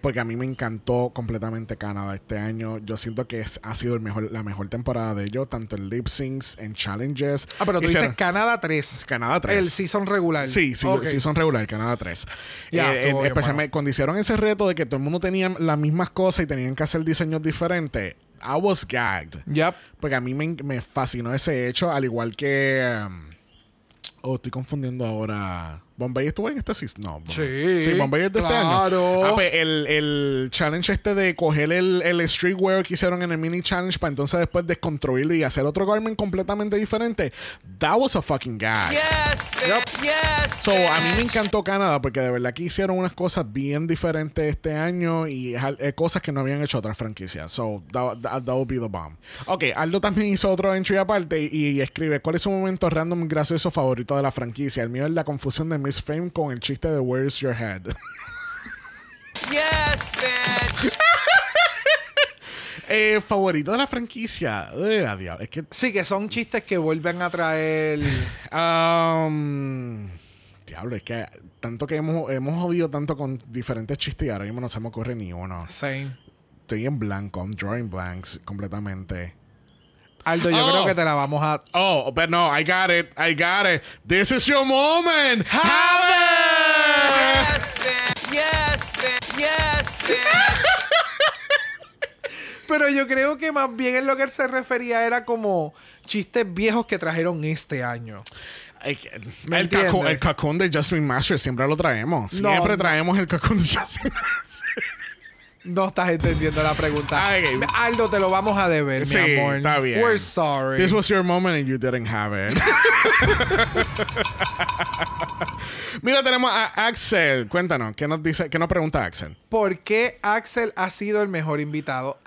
Porque a mí me encantó completamente Canadá este año. Yo siento que es- ha sido el mejor, la mejor temporada de ellos, tanto en lip syncs, en challenges. Ah, pero tú Hicieron- dices Canadá 3. Canadá 3. El season regular. Sí, sí, Ok. sí son regular, Canadá 3. Ya, Eh, estuvo eh, bien especialmente cuando hicieron ese reto de que todo el mundo tenía las mismas cosas y tenían que hacer diseños diferentes, I was gagged. Yep. Porque a mí me, me fascinó ese hecho, al igual que... um, oh, estoy confundiendo ahora... ¿Bombay estuvo en este season? No. Bombay. Sí, Sí, Bombay es de este año. claro. Ah, pues el, el challenge este de coger el, el streetwear que hicieron en el mini challenge para entonces después desconstruirlo y hacer otro garment completamente diferente. That was a fucking gag. Yes, bitch. Yes, So, a mí me encantó Canadá porque de verdad que hicieron unas cosas bien diferentes este año y eh, cosas que no habían hecho otras franquicias. So, that, that, that would be the bomb. Ok, Aldo también hizo otro entry aparte y, y escribe: ¿Cuál es su momento random gracioso favorito de la franquicia? El mío es la confusión de Miss Fame con el chiste de Where's Your Head. yes, bitch. eh, favorito de la franquicia. Eh, adiós. Es que. Sí, que son chistes que vuelven a traer. um, diablo, es que tanto que hemos, hemos jodido tanto con diferentes chistes y ahora mismo no se me ocurre ni uno. Same. Estoy en blanco, I'm drawing blanks completamente. Aldo, yo Oh. creo que te la vamos a. Oh, but no, I got it. I got it. This is your moment. Have it. Yes. Yes. Yes. Pero yo creo que más bien en lo que él se refería era como chistes viejos que trajeron este año. Ay, que- ¿Me el, cajón, el cajón de Jasmine Master siempre lo traemos. Siempre no. traemos el cajón de Jasmine Master. No estás entendiendo la pregunta. Aldo, te lo vamos a deber, Sí, mi amor. está bien. We're sorry. This was your moment and you didn't have it. Mira, tenemos a Axel. Cuéntanos, ¿qué nos dice, qué nos pregunta Axel? ¿Por qué Axel ha sido el mejor invitado?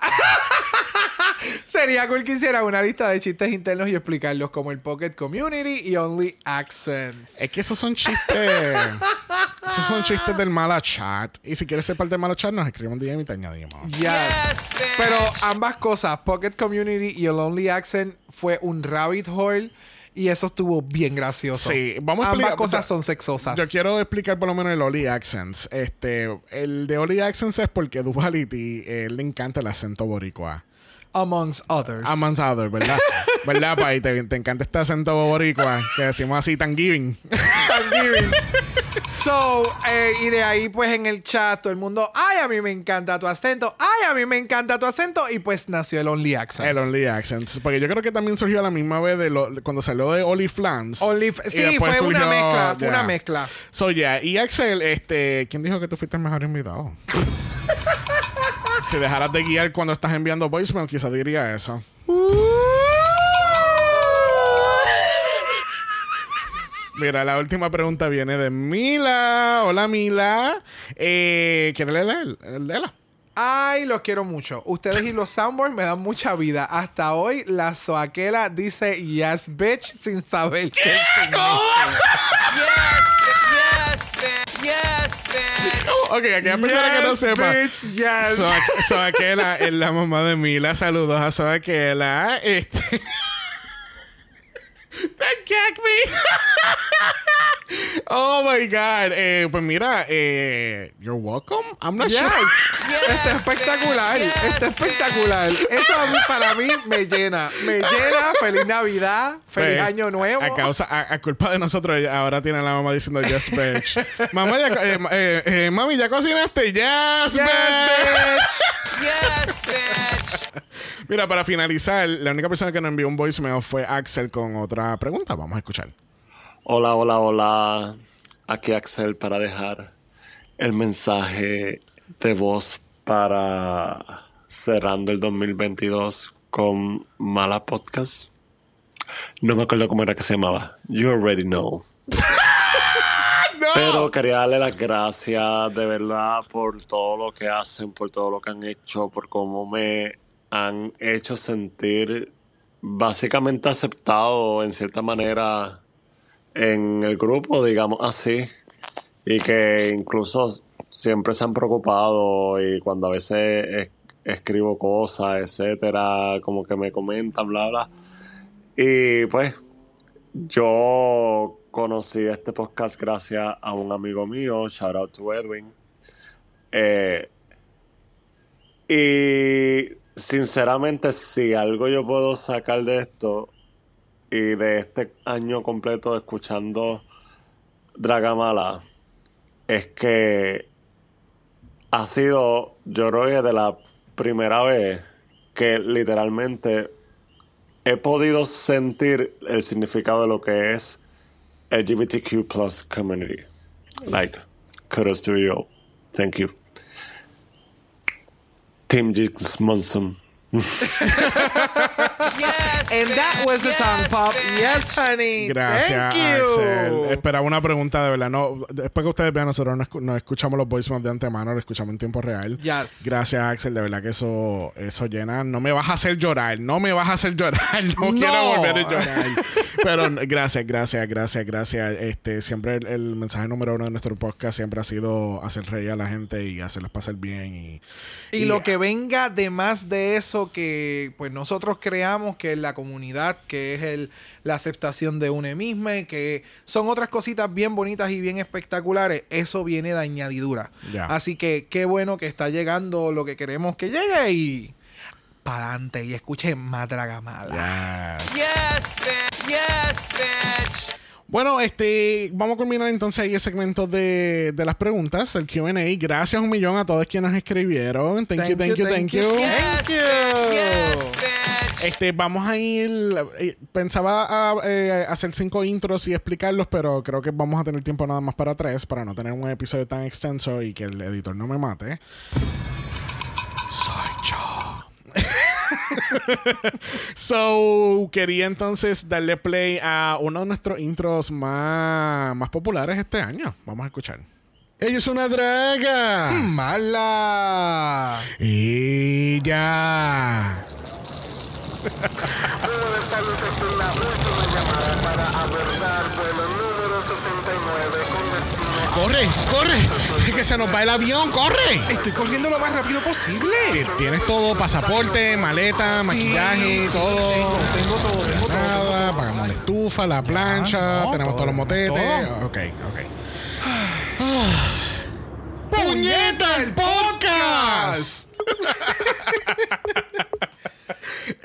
Sería cool que hiciera una lista de chistes internos y explicarlos como el Pocket Community y Only Accents. Es que esos son chistes. esos son chistes del mala chat. Y si quieres ser parte del mala chat, nos escribe un DM y te añadimos. Yes. Pero ambas cosas, Pocket Community y el Only Accent, fue un rabbit hole y eso estuvo bien gracioso. Sí, vamos a Ambas cosas son sexosas. Yo quiero explicar por lo menos el Oli Accents. Este, el de Oli Accents es porque Duality eh, le encanta el acento boricua. Amongst others. Amongst others, ¿verdad? ¿Verdad, Pai? Te, te encanta este acento boricua que decimos así, Thanksgiving. Thanksgiving. So, eh, y de ahí, pues en el chat, todo el mundo, ay, a mí me encanta tu acento, ay, a mí me encanta tu acento, y pues nació el Only Accent. El Only Accents. Porque yo creo que también surgió a la misma vez de lo, cuando salió de Oli Flans. Only- sí, fue una mezcla, fue ya. una mezcla. So, yeah. Y Axel, este, ¿quién dijo que tú fuiste el mejor invitado? si dejaras de guiar cuando estás enviando voicemail, quizás diría eso. Mira, la última pregunta viene de Mila. Hola, Mila. Eh, ¿Quieres leerla? Léela. Ay, los quiero mucho. Ustedes y los soundboards me dan mucha vida. Hasta hoy, la soaquela dice yes, bitch, sin saber qué significa. Yes, bitch. Yes, bitch. Yes, bitch. Ok, aquella persona que no sepa. bitch, yes. So- Soaquela es la mamá de Mila. Saludos a Soaquela. Este. That me. oh my God. Eh, pues mira, eh, you're welcome. I'm not Yes. sure. Está espectacular, bitch. está Yes, espectacular. Eso a mí- para mí me llena. Me llena. Feliz Navidad, feliz Pues, año nuevo. A causa, a, a culpa de nosotros, ahora tiene la mamá diciendo yes, bitch. mamá, ya, eh, eh, mami, ¿ya cocinaste? Yes, Yes, bitch. Yes, bitch. Mira, para finalizar, la única persona que nos envió un voicemail fue Axel con otra pregunta. Vamos a escuchar. Hola, hola, hola. Aquí Axel para dejar el mensaje de voz para cerrando el 2022 con Mala Podcast. No me acuerdo cómo era que se llamaba. You already know. Pero quería darle las gracias de verdad por todo lo que hacen, por todo lo que han hecho, por cómo me han hecho sentir básicamente aceptado en cierta manera en el grupo, digamos así, y que incluso siempre se han preocupado y cuando a veces es- escribo cosas, etcétera, como que me comentan, bla, bla. Y pues yo conocí este podcast gracias a un amigo mío, shout out to Edwin. Eh, y sinceramente, si algo yo puedo sacar de esto y de este año completo escuchando Dragamala, es que ha sido, yo creo que de la primera vez que literalmente he podido sentir el significado de lo que es LGBTQ plus community. Like, kudos to you. Thank you. Tim Jigs Monson. Yes, And that was a bitch. tongue pop. Yes, Yes, honey. Gracias, Thank you. Axel. Esperaba una pregunta de verdad. No, después que ustedes vean, nosotros no, escu- no escuchamos los voicemails de antemano, lo escuchamos en tiempo real. Yes. Gracias, Axel. De verdad que eso, eso llena. No me vas a hacer llorar. No me vas a hacer llorar. No, No. quiero volver a llorar. Pero gracias, gracias, gracias, gracias. Este, siempre el, el mensaje número uno de nuestro podcast siempre ha sido hacer reír a la gente y hacerles pasar bien. Y, Y lo que venga de más de eso que pues nosotros creamos que es la comunidad, que es el, la aceptación de una misma, y que son otras cositas bien bonitas y bien espectaculares, eso viene de añadidura. Ya. Así que qué bueno que está llegando lo que queremos que llegue y para adelante y escuchen más Dragamala. Yes. Yes, bitch. Yes, bitch. Bueno, este, vamos a culminar entonces ahí el segmento de, de las preguntas, el Q&A. Gracias un millón a todos quienes nos escribieron. Thank, you, thank you, thank you. Yes, Thank you. bitch. Yes, bitch. Este, vamos a ir. eh, Pensaba ah, eh, hacer cinco intros y explicarlos, pero creo que vamos a tener tiempo nada más para tres, para no tener un episodio tan extenso y que el editor no me mate. Soy yo. so, quería entonces darle play a uno de nuestros intros más, más populares este año. Vamos a escuchar. Ella es una draga. ¡Mala! Ella. Buenas tardes, esta es la última llamada para abordar vuelo ¡Corre! ¡Corre! Es que se nos va el avión, ¡corre! Estoy corriendo lo más rápido posible. Tienes todo, pasaporte, maleta, maquillaje, sí, todo. Tengo, tengo todo, tengo todo. Nada, tengo todo. pagamos la estufa, la plancha, no, tenemos todo, todos los motetes. todo. Ok, ok. Ah. ¡Puñeta el podcast!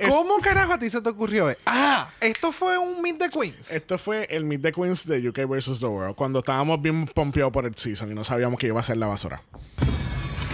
¿Cómo carajo a ti se te ocurrió? Ah, esto fue un Meet the Queens. Esto fue el Meet the Queens de UK vs. The World, cuando estábamos bien pompeados por el season y no sabíamos que iba a ser la basura.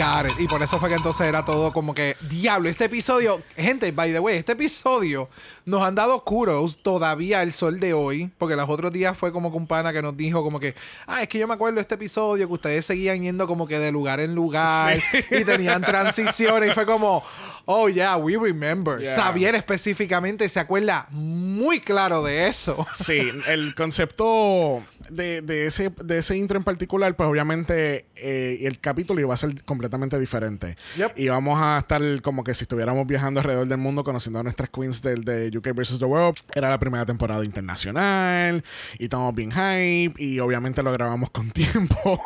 Got it. Y por eso fue que entonces era todo como que, diablo, este episodio, gente, by the way, este episodio nos han dado kudos todavía el sol de hoy, porque los otros días fue como que un pana que nos dijo como que, ah, es que yo me acuerdo de este episodio que ustedes seguían yendo como que de lugar en lugar y tenían transiciones y fue como, oh yeah, we remember. Yeah. Xavier específicamente se acuerda muy claro de eso. Sí, el concepto de, de ese, de ese intro en particular, pues obviamente eh, el capítulo iba a ser completamente diferente. Yep. Y vamos a estar como que si estuviéramos viajando alrededor del mundo conociendo a nuestras queens del, de UK vs. The World. Era la primera temporada internacional y estamos bien hype y obviamente lo grabamos con tiempo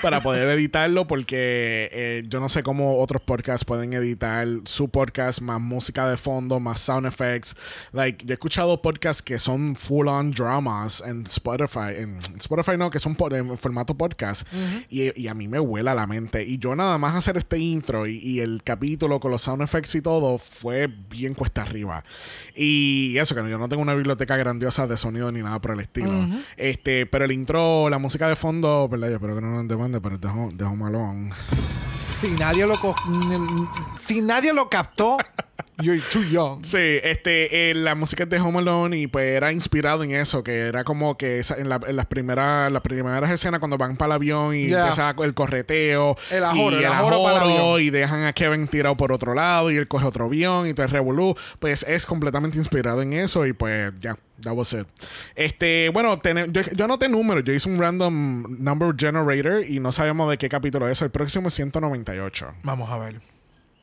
para poder editarlo porque eh, yo no sé cómo otros podcasts pueden editar su podcast más música de fondo, más sound effects. Like, yo he escuchado podcasts que son full on dramas en Spotify, en Spotify no, que son en formato podcast y, y a mí me vuela la mente. Y yo nada más hacer este intro y, y el capítulo con los sound effects y todo fue bien cuesta arriba. Y eso, que yo no tengo una biblioteca grandiosa de sonido ni nada por el estilo. Este, pero el intro, la música de fondo, verdad, yo espero que no nos demande, pero dejo, dejo malón. Si nadie lo, si nadie lo captó, you're too young. Sí, este, eh, la música es de Home Alone y pues era inspirado en eso, que era como que esa- en, la- en las primeras las primeras escenas cuando van para el avión y Yeah. empieza el correteo El ajoro, y el ajoro para el avión. y dejan a Kevin tirado por otro lado y él coge otro avión y te revolú, pues es completamente inspirado en eso y pues ya, that was it. Este, bueno, tene- yo, yo anoté números, yo hice un random number generator y no sabemos de qué capítulo es, el próximo es 198. Vamos a ver.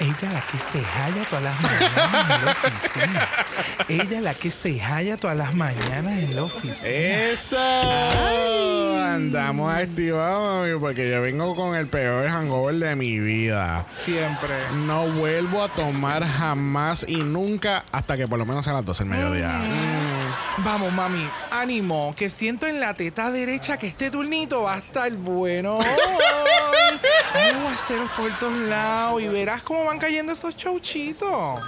Ella la que se halla todas las mañanas en la oficina. Ella la que se halla todas las mañanas en la oficina. Eso. Andamos activados, mami, porque yo vengo con el peor hangover de mi vida. Siempre. No vuelvo a tomar jamás y nunca hasta que por lo menos a las 12 del mediodía. Vamos, mami. Ánimo. Que siento en la teta derecha que este turnito va a estar bueno. Hay aguaceros por todos lados y verás cómo van cayendo esos chauchitos.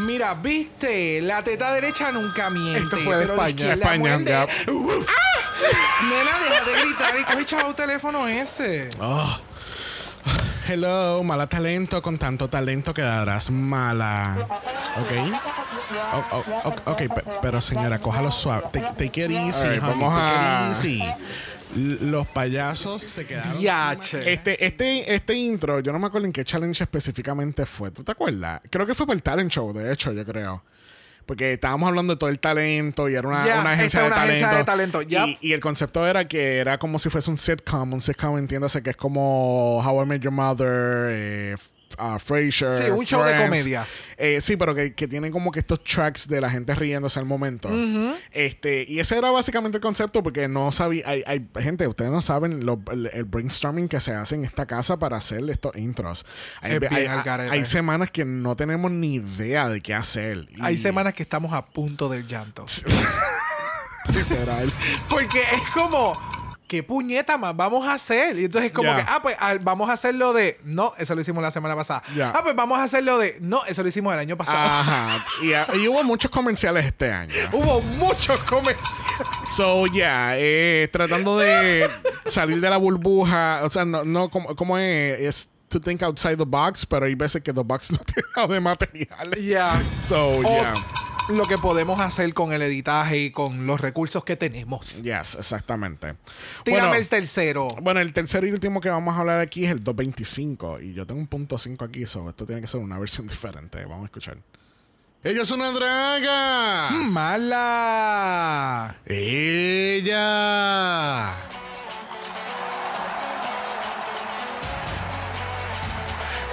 Mira, viste, la teta derecha nunca miente. Esto fue de. España. España, ya. ¡Ah! Nena, deja de gritar y coge chavo teléfono ese. Oh. Hello, mala talento. Con tanto talento quedarás mala. ¿Ok? O- o- o- ok, pe- pero señora, cójalo suave. Take, take it easy, honey, vamos take a- it easy. Los payasos se quedaron. Yache. Este, este, este intro, yo no me acuerdo en qué challenge específicamente fue. ¿Tú te acuerdas? Creo que fue por el talent show, de hecho, yo creo. Porque estábamos hablando de todo el talento y era una, una agencia, de, una agencia talento. de talento. Y, y el concepto era que era como si fuese un sitcom. Un sitcom, entiéndase que es como How I Met Your Mother, eh, uh, Frasier. Sí, un show de comedia. Eh, sí, pero que, que tienen como que estos tracks de la gente riéndose al momento. este Y ese era básicamente el concepto porque no sabía... Hay, hay gente, ustedes no saben lo- el, el brainstorming que se hace en esta casa para hacer estos intros. Hay, semanas que no tenemos ni idea de qué hacer. Y- Hay semanas que estamos a punto del llanto. Literal. Porque es como, ¿qué puñeta más vamos a hacer? Y entonces es como que, ah, pues al- vamos a hacerlo de, no, eso lo hicimos la semana pasada. Ah, pues vamos a hacerlo de, no, eso lo hicimos el año pasado. Ajá. Y, ah, y hubo muchos comerciales este año. Hubo muchos comerciales. So, yeah, eh, tratando de salir de la burbuja. O sea, no, no como, como es, es to think outside the box, pero hay veces que the box no tiene nada de material. Ya. So, yeah. Lo que podemos hacer con el editaje y con los recursos que tenemos. Yes, exactamente. Tírame Bueno, el tercero. Bueno, el tercero y último que vamos a hablar aquí es el 225. Y yo tengo un punto 5 aquí, so esto tiene que ser una versión diferente. Vamos a escuchar. ¡Ella es una draga! ¡Mala! ¡Ella!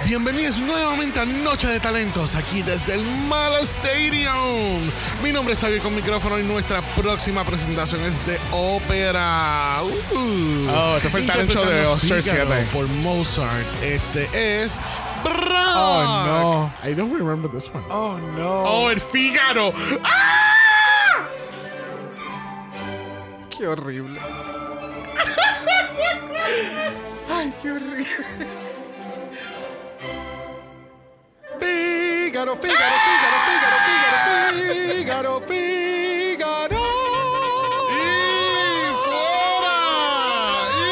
Bienvenidos nuevamente a Noche de Talentos, aquí desde el Mala Stadium. Mi nombre es Xavier con micrófono y nuestra próxima presentación es de ópera. Uh. Oh, este fue el talent show de Oscar Fígaro 7. Por Mozart. Este es. Brock. Oh, I don't remember this one. Oh, no. Oh, el Fígaro. ¡Ah! Qué horrible. Ay, qué horrible. Fígaro, Fígaro, Fígaro, Fígaro, Fígaro, Fígaro, Fígaro. ¡Y fuera! ¡Y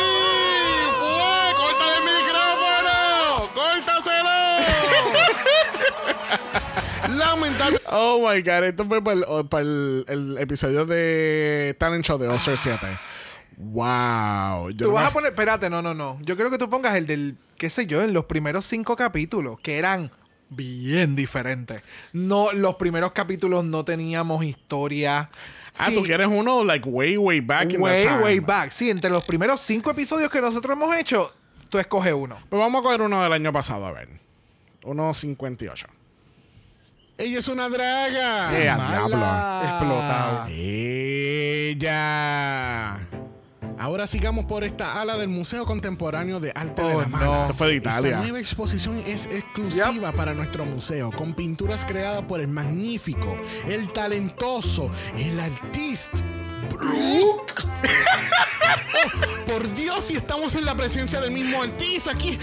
fue! ¡Córtale el micrófono! ¡Córtaselo! Lamentable. Oh my god, esto fue para el, para el- el episodio de Talent Show de Oscar 7. Wow. Yo Tú no vas me- a poner, espérate, no, no, no. Yo creo que tú pongas el del, qué sé yo, en los primeros cinco capítulos, que eran bien diferentes. No, los primeros capítulos no teníamos historia. Ah, Sí, tú quieres uno like way, way back in the way, time. way back. Sí, entre los primeros cinco episodios que nosotros hemos hecho, tú escoges uno. Pues vamos a coger uno del año pasado, a ver. 1.58. Ella es una draga. Eh, al Mala. diablo. Explotado. Ella. Ahora sigamos por esta ala del Museo Contemporáneo de Arte de Oh, la Mano. no. Esto fue de Italia. Esta nueva exposición es exclusiva para nuestro museo, con pinturas creadas por el magnífico, el talentoso, el artista. Brooke. Oh, por Dios, si estamos en la presencia del mismo artista aquí.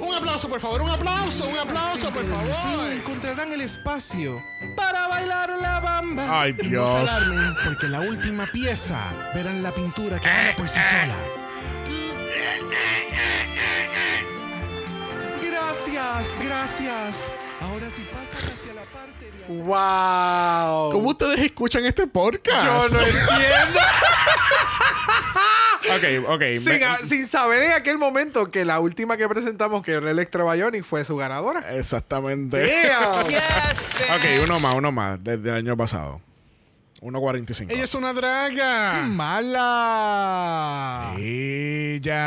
Un aplauso, por favor, un aplauso, un aplauso, por Sí, favor. encontrarán el espacio para bailar la bamba. Ay, Y no Dios. se alarmen, porque la última pieza verán la pintura que habla por sí sola. Gracias, gracias. Ahora sí pasan hacia la parte de atrás. ¡Wow! ¿Cómo ustedes escuchan este podcast? Yo no entiendo. Ok, ok. sin, me- a- sin saber en aquel momento que la última que presentamos, que era Electra Bionic, fue su ganadora. Exactamente. Damn. Yes. Ok, uno más, uno más, desde el año pasado. 1.45. Ella es una draga. ¡Mala! Ella.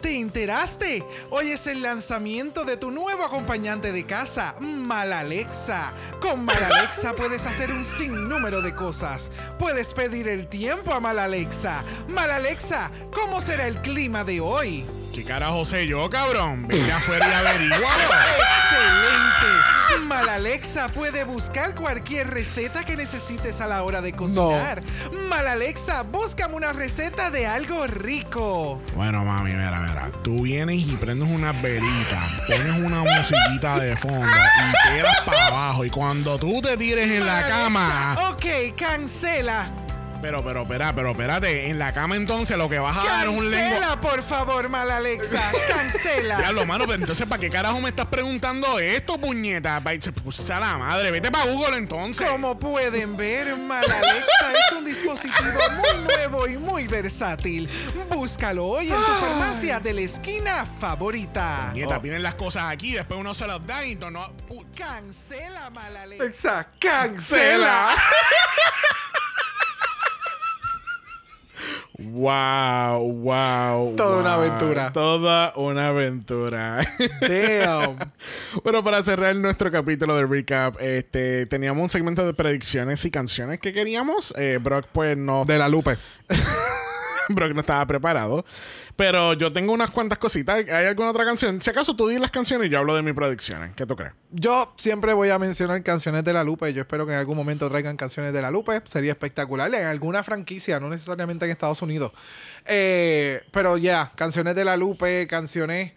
¿Te enteraste? Hoy es el lanzamiento de tu nuevo acompañante de casa, Malalexa. Con Malalexa puedes hacer un sinnúmero de cosas. Puedes pedir el tiempo a Malalexa. Malalexa, ¿cómo será el clima de hoy? ¿Qué carajo sé yo, cabrón? Vete afuera y averígualo. ¡Excelente! Malalexa puede buscar cualquier receta que necesites a la hora de cocinar. Malalexa, búscame una receta de algo rico. Bueno, mami, mira, mira. Tú vienes y prendes unas velitas, pones una musiquita de fondo y tiras para abajo. Y cuando tú te tires en la cama. Ok, cancela. Pero, pero, espera, pero, espérate. En la cama entonces lo que vas a dar es un lengua. Cancela, por favor, Malalexa. Cancela. Diablo, mano, pero entonces, ¿para qué carajo me estás preguntando esto, puñeta? Puso a la madre. Vete para Google entonces. Como pueden ver, Malalexa es un dispositivo muy nuevo y muy versátil. Búscalo hoy en tu farmacia de la esquina favorita. Nieta, vienen las cosas aquí, después uno se las da y no. Cancela, Malalexa. Exacto. Cancela. Wow, wow. Toda una aventura. Toda una aventura. Damn. bueno, para cerrar nuestro capítulo de recap, este, teníamos un segmento de predicciones y canciones que queríamos. Eh, Brock, pues no. De la Lupe. Brock no estaba preparado. Pero yo tengo unas cuantas cositas. ¿Hay alguna otra canción? Si acaso tú di las canciones y yo hablo de mis predicciones. ¿Qué tú crees? Yo siempre voy a mencionar canciones de la Lupe. Yo espero que en algún momento traigan canciones de la Lupe. Sería espectacular en alguna franquicia, no necesariamente en Estados Unidos. Eh, pero ya, canciones de la Lupe, canciones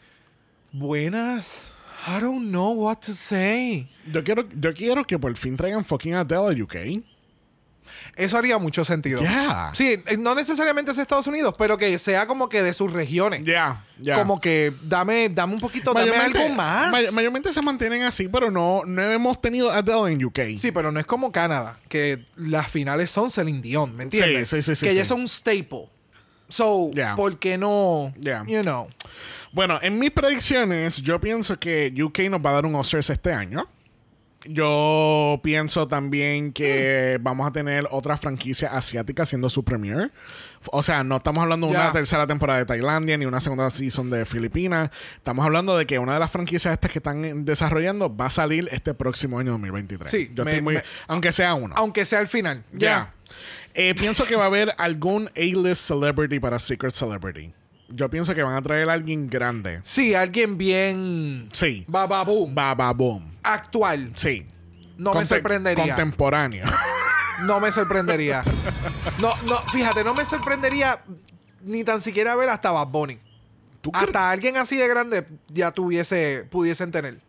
buenas. I don't know what to say. Yo quiero, yo quiero que por fin traigan fucking Adele a UK. Eso haría mucho sentido. Yeah. Sí, eh, no necesariamente es Estados Unidos, pero que sea como que de sus regiones. Ya, ya. Como que dame, dame un poquito, dame algo más. may- mayormente se mantienen así, pero no, no hemos tenido Adele en UK. Sí, pero no es como Canadá, que las finales son Celine Dion, ¿me entiendes? Sí, sí, sí, sí, Que ya sí. son un staple. So. ¿por qué no? You know. Bueno, en mis predicciones, yo pienso que UK nos va a dar un Oscars este año. Yo pienso también que Mm. vamos a tener otra franquicia asiática haciendo su premiere. O sea, no estamos hablando de una tercera temporada de Tailandia ni una segunda season de Filipinas. Estamos hablando de que una de las franquicias estas que están desarrollando va a salir este próximo año 2023. Sí, Yo me- estoy muy- me- aunque sea uno. Aunque sea al final. Ya. Eh, pienso que va a haber algún A-list celebrity para Secret Celebrity. Yo pienso que van a traer a alguien grande. Sí, alguien bien. Sí. Bababoom. Baba boom. Actual. Sí. No me sorprendería. Contemporáneo. No me sorprendería. No, no, fíjate, no me sorprendería ni tan siquiera ver hasta Bad Bunny. Hasta alguien así de grande ya tuviese, pudiesen tener.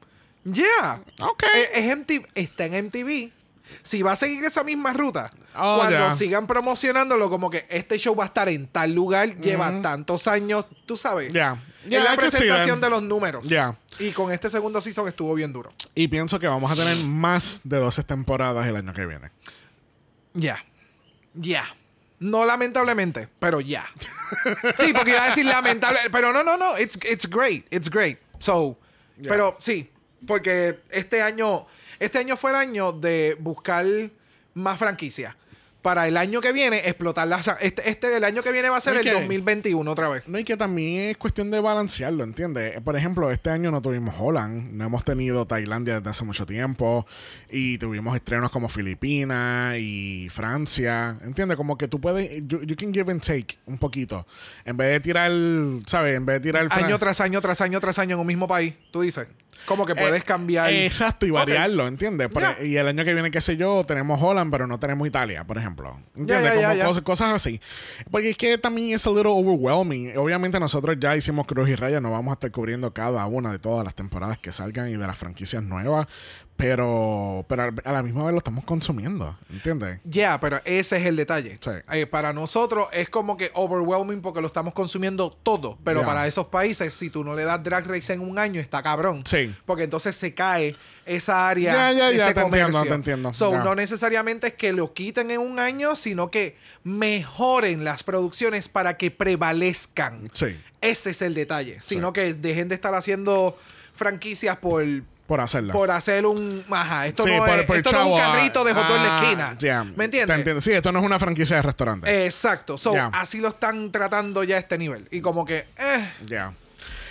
Yeah. Ok. Eh, Es, MTV, está en MTV. Si va a seguir esa misma ruta, Oh, cuando sigan promocionándolo, como que este show va a estar en tal lugar, lleva tantos años, tú sabes. Ya. Es Ya, la presentación de los números. Ya. Y con este segundo season estuvo bien duro. y pienso que vamos a tener más de 12 temporadas el año que viene. Ya. Ya. No lamentablemente, pero ya. sí, porque iba a decir lamentable, pero no, no, no, it's, it's great, it's great. So, pero sí, porque este año, este año fue el año de buscar más franquicias. Para el año que viene, explotar las... Este, este del año que viene va a ser ¿Y el qué? 2021 otra vez. No, y que también es cuestión de balancearlo, ¿entiendes? Por ejemplo, este año no tuvimos Holland, no hemos tenido Tailandia desde hace mucho tiempo, y tuvimos estrenos como Filipinas y Francia, ¿entiendes? Como que tú puedes, you, you can give and take un poquito, en vez de tirar, ¿sabes? En vez de tirar... Año tras año, tras año, tras año en un mismo país, tú dices. Como que puedes Eh, cambiar... Exacto, y variarlo, ¿entiendes? Por- Ya. Y el año que viene, qué sé yo, tenemos Holland, pero no tenemos Italia, por ejemplo. ¿Entiendes? Como cosas así. Porque es que también es a little overwhelming. Obviamente nosotros ya hicimos Cruz y Raya, no vamos a estar cubriendo cada una de todas las temporadas que salgan y de las franquicias nuevas, pero, pero a la misma vez lo estamos consumiendo, ¿entiendes? Ya, pero ese es el detalle. Sí. Eh, para nosotros es como que overwhelming porque lo estamos consumiendo todo. Pero para esos países, si tú no le das drag race en un año, está cabrón. Sí. Porque entonces se cae esa área, Ya, ya, ya, ese te entiendo, comercio. te entiendo. So, no necesariamente es que lo quiten en un año, sino que mejoren las producciones para que prevalezcan. Sí. Ese es el detalle. Sino que dejen de estar haciendo franquicias por, Por hacerla. por hacer un... Ajá, esto, Sí, no, por- es, por esto no es un carrito de hot en la ah, esquina. ya. ¿Me entiendes? Sí, esto no es una franquicia de restaurante. Exacto. So, así lo están tratando ya a este nivel. Y como que, eh, Ya.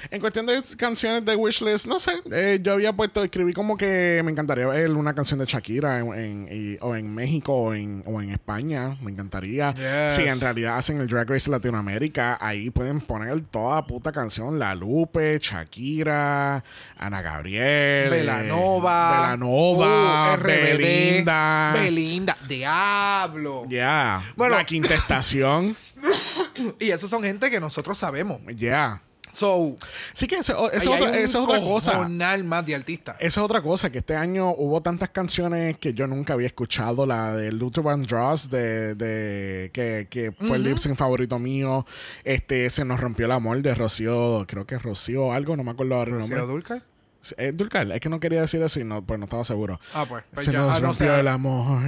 En cuestión de canciones de Wishlist, no sé. eh, yo había puesto, escribí como que me encantaría ver una canción de Shakira en, en- y- o en México o en, o en España. Me encantaría. Yes. Si en realidad hacen el Drag Race Latinoamérica, ahí pueden poner toda puta canción. La Lupe, Shakira, Ana Gabriel, Velanova. eh, Velanova, uh, RBD, Belinda. Belinda. Diablo. Ya. Bueno. La quinta estación. Y esos son gente que nosotros sabemos. Ya. So, Sí que eso, otra, eso es otra cosa. más de artistas. Eso es otra cosa, que este año hubo tantas canciones que yo nunca había escuchado. La de Luther Vandross, de, de, que, que fue el lip sync favorito mío. Este, Se nos rompió el amor de Rocío, creo que Rocío algo, no me acuerdo ahora el ¿Rocío nombre. Es Dulcar, es que no quería decir eso y no, pues no estaba seguro. Ah, pues. pues Se ya, nos ah, no rompió sé. el amor.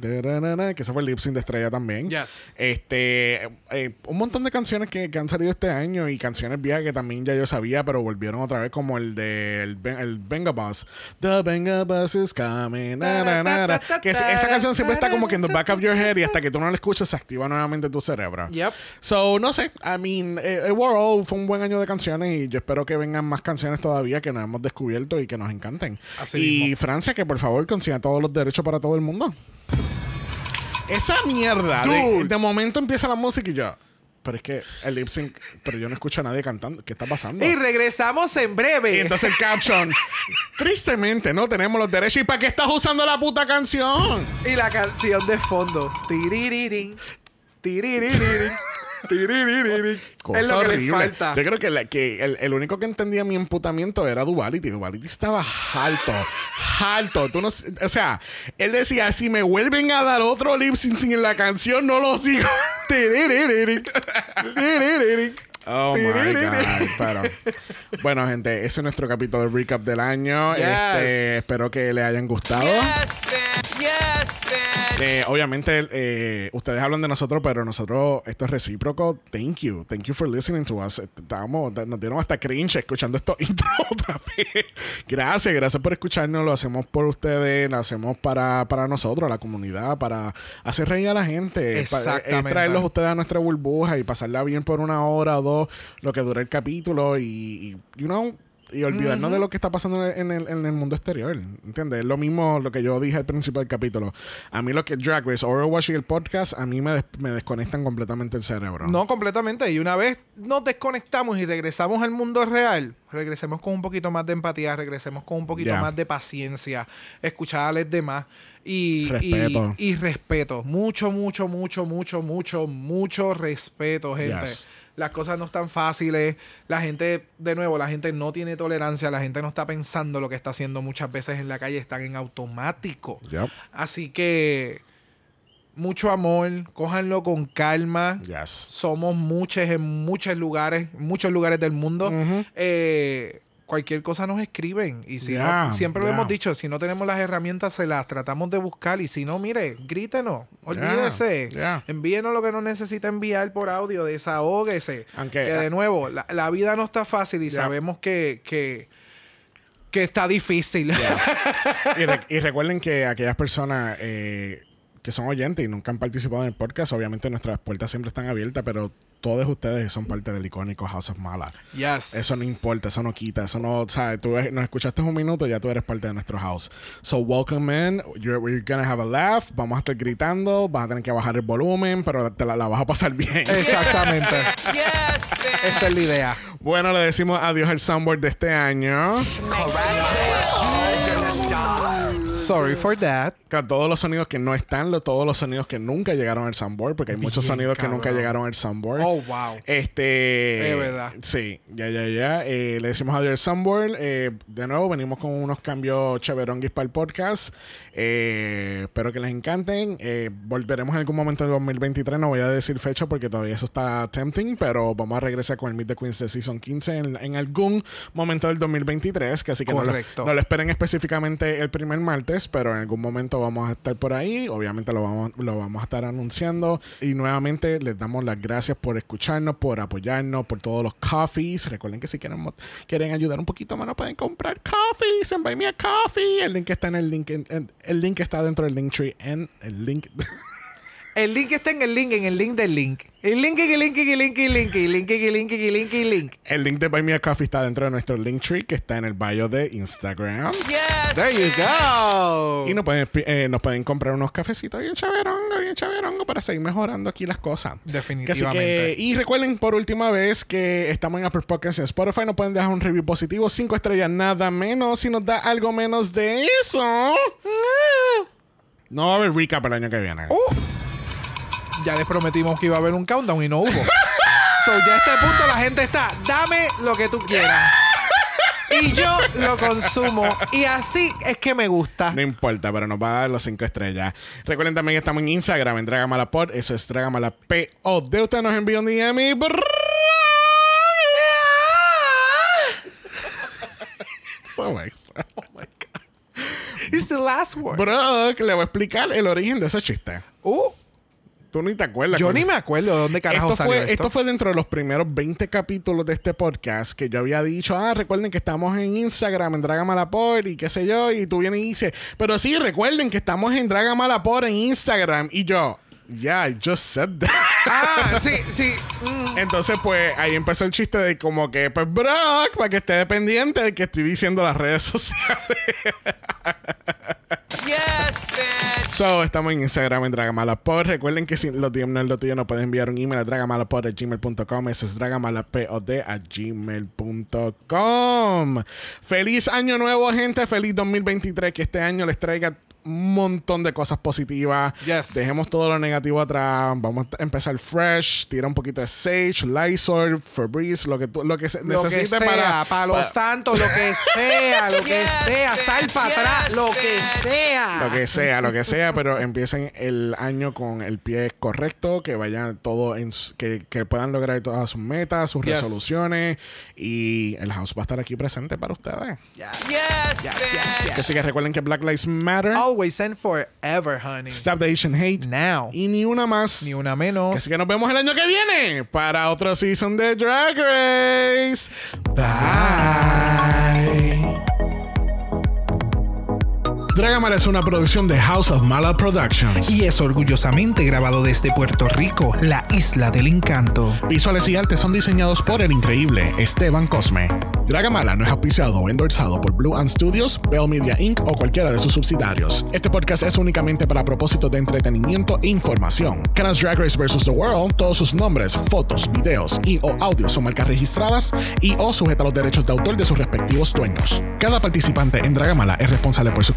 Da-da-da-da, Que ese fue el lip sync de estrella también. Yes. Este, eh, un montón de canciones que, que han salido este año y canciones viejas que también ya yo sabía, pero volvieron otra vez, como el de el, el Venga Bus. The Venga Bus is coming. na, na, na, na. Que es- esa canción siempre está como que en the back of your head y hasta que tú no la escuchas se activa nuevamente tu cerebro. Yep. So, no sé. I mean, eh, overall fue un buen año de canciones y yo espero que vengan más canciones todavía que nos hemos descubierto y que nos encanten. Así y mismo. Francia, que por favor consiga todos los derechos para todo el mundo. Esa mierda. De, de momento empieza la música y yo. Pero es que el lip sync, pero yo no escucho a nadie cantando. ¿Qué está pasando? Y regresamos en breve. Y entonces el caption. Tristemente, no tenemos los derechos. ¿Y para qué estás usando la puta canción? Y la canción de fondo. Tiriririn. Tiriririn. Cosa es lo que le horrible. falta. Yo creo que, la- que el, el único que entendía mi emputamiento era Duvality. Duvality estaba alto, alto. Tú no, o sea, él decía, si me vuelven a dar otro lip sin la canción, no lo sigo. Oh my God. Pero, bueno, gente, ese es nuestro capítulo de recap del año. Yes. Este, espero que les hayan gustado. Yes, bitch. Yes, bitch. Eh, obviamente, eh, ustedes hablan de nosotros, pero nosotros, esto es recíproco. Thank you. Thank you for listening to us. Estábamos, nos dieron hasta cringe escuchando estos intros otra vez. Gracias, gracias por escucharnos. Lo hacemos por ustedes, lo hacemos para, para nosotros, la comunidad, para hacer reír a la gente. Pa- Exactamente. es traerlos ustedes a nuestra burbuja y pasarla bien por una hora o dos, lo que dura el capítulo y, y you know, y olvidarnos de lo que está pasando en el, en el mundo exterior. ¿Entiendes? Es lo mismo lo que yo dije al principio del capítulo. A mí lo que Drag Race, Overwatch y el podcast, a mí me, des- me desconectan completamente el cerebro. No, completamente. Y una vez nos desconectamos y regresamos al mundo real, regresemos con un poquito más de empatía, regresemos con un poquito más de paciencia, escuchar a los demás y Respeto. Y, y respeto. Mucho, mucho, mucho, mucho, mucho, mucho respeto, gente. Yes. Las cosas no están fáciles. La gente, de nuevo, la gente no tiene tolerancia. La gente no está pensando lo que está haciendo muchas veces en la calle. Están en automático. Yep. Así que mucho amor, cójanlo con calma. Yes. Somos muchos en muchos lugares, muchos lugares del mundo. Eh, cualquier cosa nos escriben. Y si no, siempre lo hemos dicho, si no tenemos las herramientas, se las tratamos de buscar. Y si no, mire, grítenos, olvídese. Envíenos lo que nos necesita enviar por audio, desahógese. Aunque- que de nuevo, la, la vida no está fácil y sabemos que, que, que está difícil. y, re- y recuerden que aquellas personas eh, que son oyentes y nunca han participado en el podcast, obviamente nuestras puertas siempre están abiertas, pero todos ustedes son parte del icónico House of Mala. Yes. Eso no importa, eso no quita, eso no, ¿sabes? Tú nos escuchaste un minuto, ya tú eres parte de nuestro house. So, welcome in, you're, we're gonna have a laugh, vamos a estar gritando, vas a tener que bajar el volumen, pero te la, la vas a pasar bien. Exactamente. Yes. Esa es la idea. Bueno, le decimos adiós al soundboard de este año. Sorry for that. Claro, todos los sonidos que no están, todos los sonidos que nunca llegaron al soundboard, porque hay muchos Bien, sonidos que nunca cabrón. llegaron al soundboard. Oh, wow. Este. Es verdad. Sí, ya, ya, ya. Eh, le decimos adiós al soundboard. Eh, de nuevo, venimos con unos cambios cheveronguis para el podcast. Eh, espero que les encanten. Eh, volveremos en algún momento de 2023. No voy a decir fecha porque todavía eso está tempting, pero vamos a regresar con el Meet the Queens de Season 15 en, en algún momento del 2023. Que así que no lo, no lo esperen específicamente el primer martes, pero en algún momento vamos a estar por ahí. Obviamente lo vamos, lo vamos a estar anunciando. Y nuevamente les damos las gracias por escucharnos, por apoyarnos, por todos los coffees. Recuerden que si quieren, quieren ayudar un poquito más, nos pueden comprar coffees en Buy Me a Coffee. El link está en el link. en- en- el link está dentro del link tree en el link. El link está en el link, en el link del link. El link, el link, el link, el link, el link, el link, el link, el link. el link de Buy Me a Coffee está dentro de nuestro link tree que está en el bio de Instagram. Yes, There you go. Y nos pueden, eh, nos pueden comprar unos cafecitos bien chaverongo, bien chaverongo para seguir mejorando aquí las cosas. Definitivamente. Que así que- y recuerden por última vez que estamos en Apple Podcasts y en Spotify. Nos pueden dejar un review positivo, cinco estrellas, nada menos. Si nos da algo menos de eso, no va a haber recap el año que viene. Uh. Ya les prometimos que iba a haber un countdown y no hubo. so, ya a este punto la gente está, dame lo que tú quieras. Y yo lo consumo. Y así es que me gusta. No importa, pero nos va a dar los cinco estrellas. Recuerden también que estamos en Instagram, en Dragamalapod. Eso es Dragamalapod. De usted nos envía un DM y... so extra. Oh my God. It's the last word. Brock, le voy a explicar el origen de ese chiste. Uh, Tú ni te acuerdas. yo con- ni me acuerdo de dónde carajo esto salió fue, esto. esto fue dentro de los primeros 20 capítulos de este podcast que yo había dicho, ah, recuerden que estamos en Instagram, en Dragamalapod y qué sé yo, y tú vienes y dices, pero sí, recuerden que estamos en Dragamalapod en Instagram, y yo, yeah, I just said that. Ah, sí, sí. Mm. Entonces, pues, ahí empezó el chiste de como que, pues, Brock, para que esté pendiente de que estoy diciendo las redes sociales. yes, bitch. So, estamos en Instagram en Dragamalapod. Recuerden que si los DM no es lo tuyo, nos pueden enviar un email a dragamalapod.gmail.com. Eso es dragamalapod a gmail.com. Feliz año nuevo, gente. Feliz 2023. Que este año les traiga un montón de cosas positivas. Yes. Dejemos todo lo negativo atrás. Vamos a empezar fresh. Tira un poquito de Sage, Lysol, Febreze, lo que, tú, lo que se Lo que sea, para, para, los para- santos, lo que sea, lo que Yes, sea, sal para atrás, Yes, lo que sea. Lo que sea, lo que sea, pero empiecen el año con el pie correcto, que vayan todo en que, que puedan lograr todas sus metas, sus Yes. resoluciones y el house va a estar aquí presente para ustedes. Yes. Así que recuerden que Black Lives Matter, Always and forever, honey. Stop the Asian Hate Now. y ni una más. Ni una menos. Así que nos vemos el año que viene para otro season de Drag Race. Bye. Dragamala es una producción de House of Mala Productions. Y es orgullosamente grabado desde Puerto Rico, la isla del encanto. Visuales y artes son diseñados por el increíble Esteban Cosme. Dragamala no es auspiciado o endorsado por Blue Ant Studios, Bell Media Inc. o cualquiera de sus subsidiarios. Este podcast es únicamente para propósitos de entretenimiento e información. Canas Drag Race vs. The World, todos sus nombres, fotos, videos y o audios son marcas registradas y o sujeta a los derechos de autor de sus respectivos dueños. Cada participante en Dragamala es responsable por sus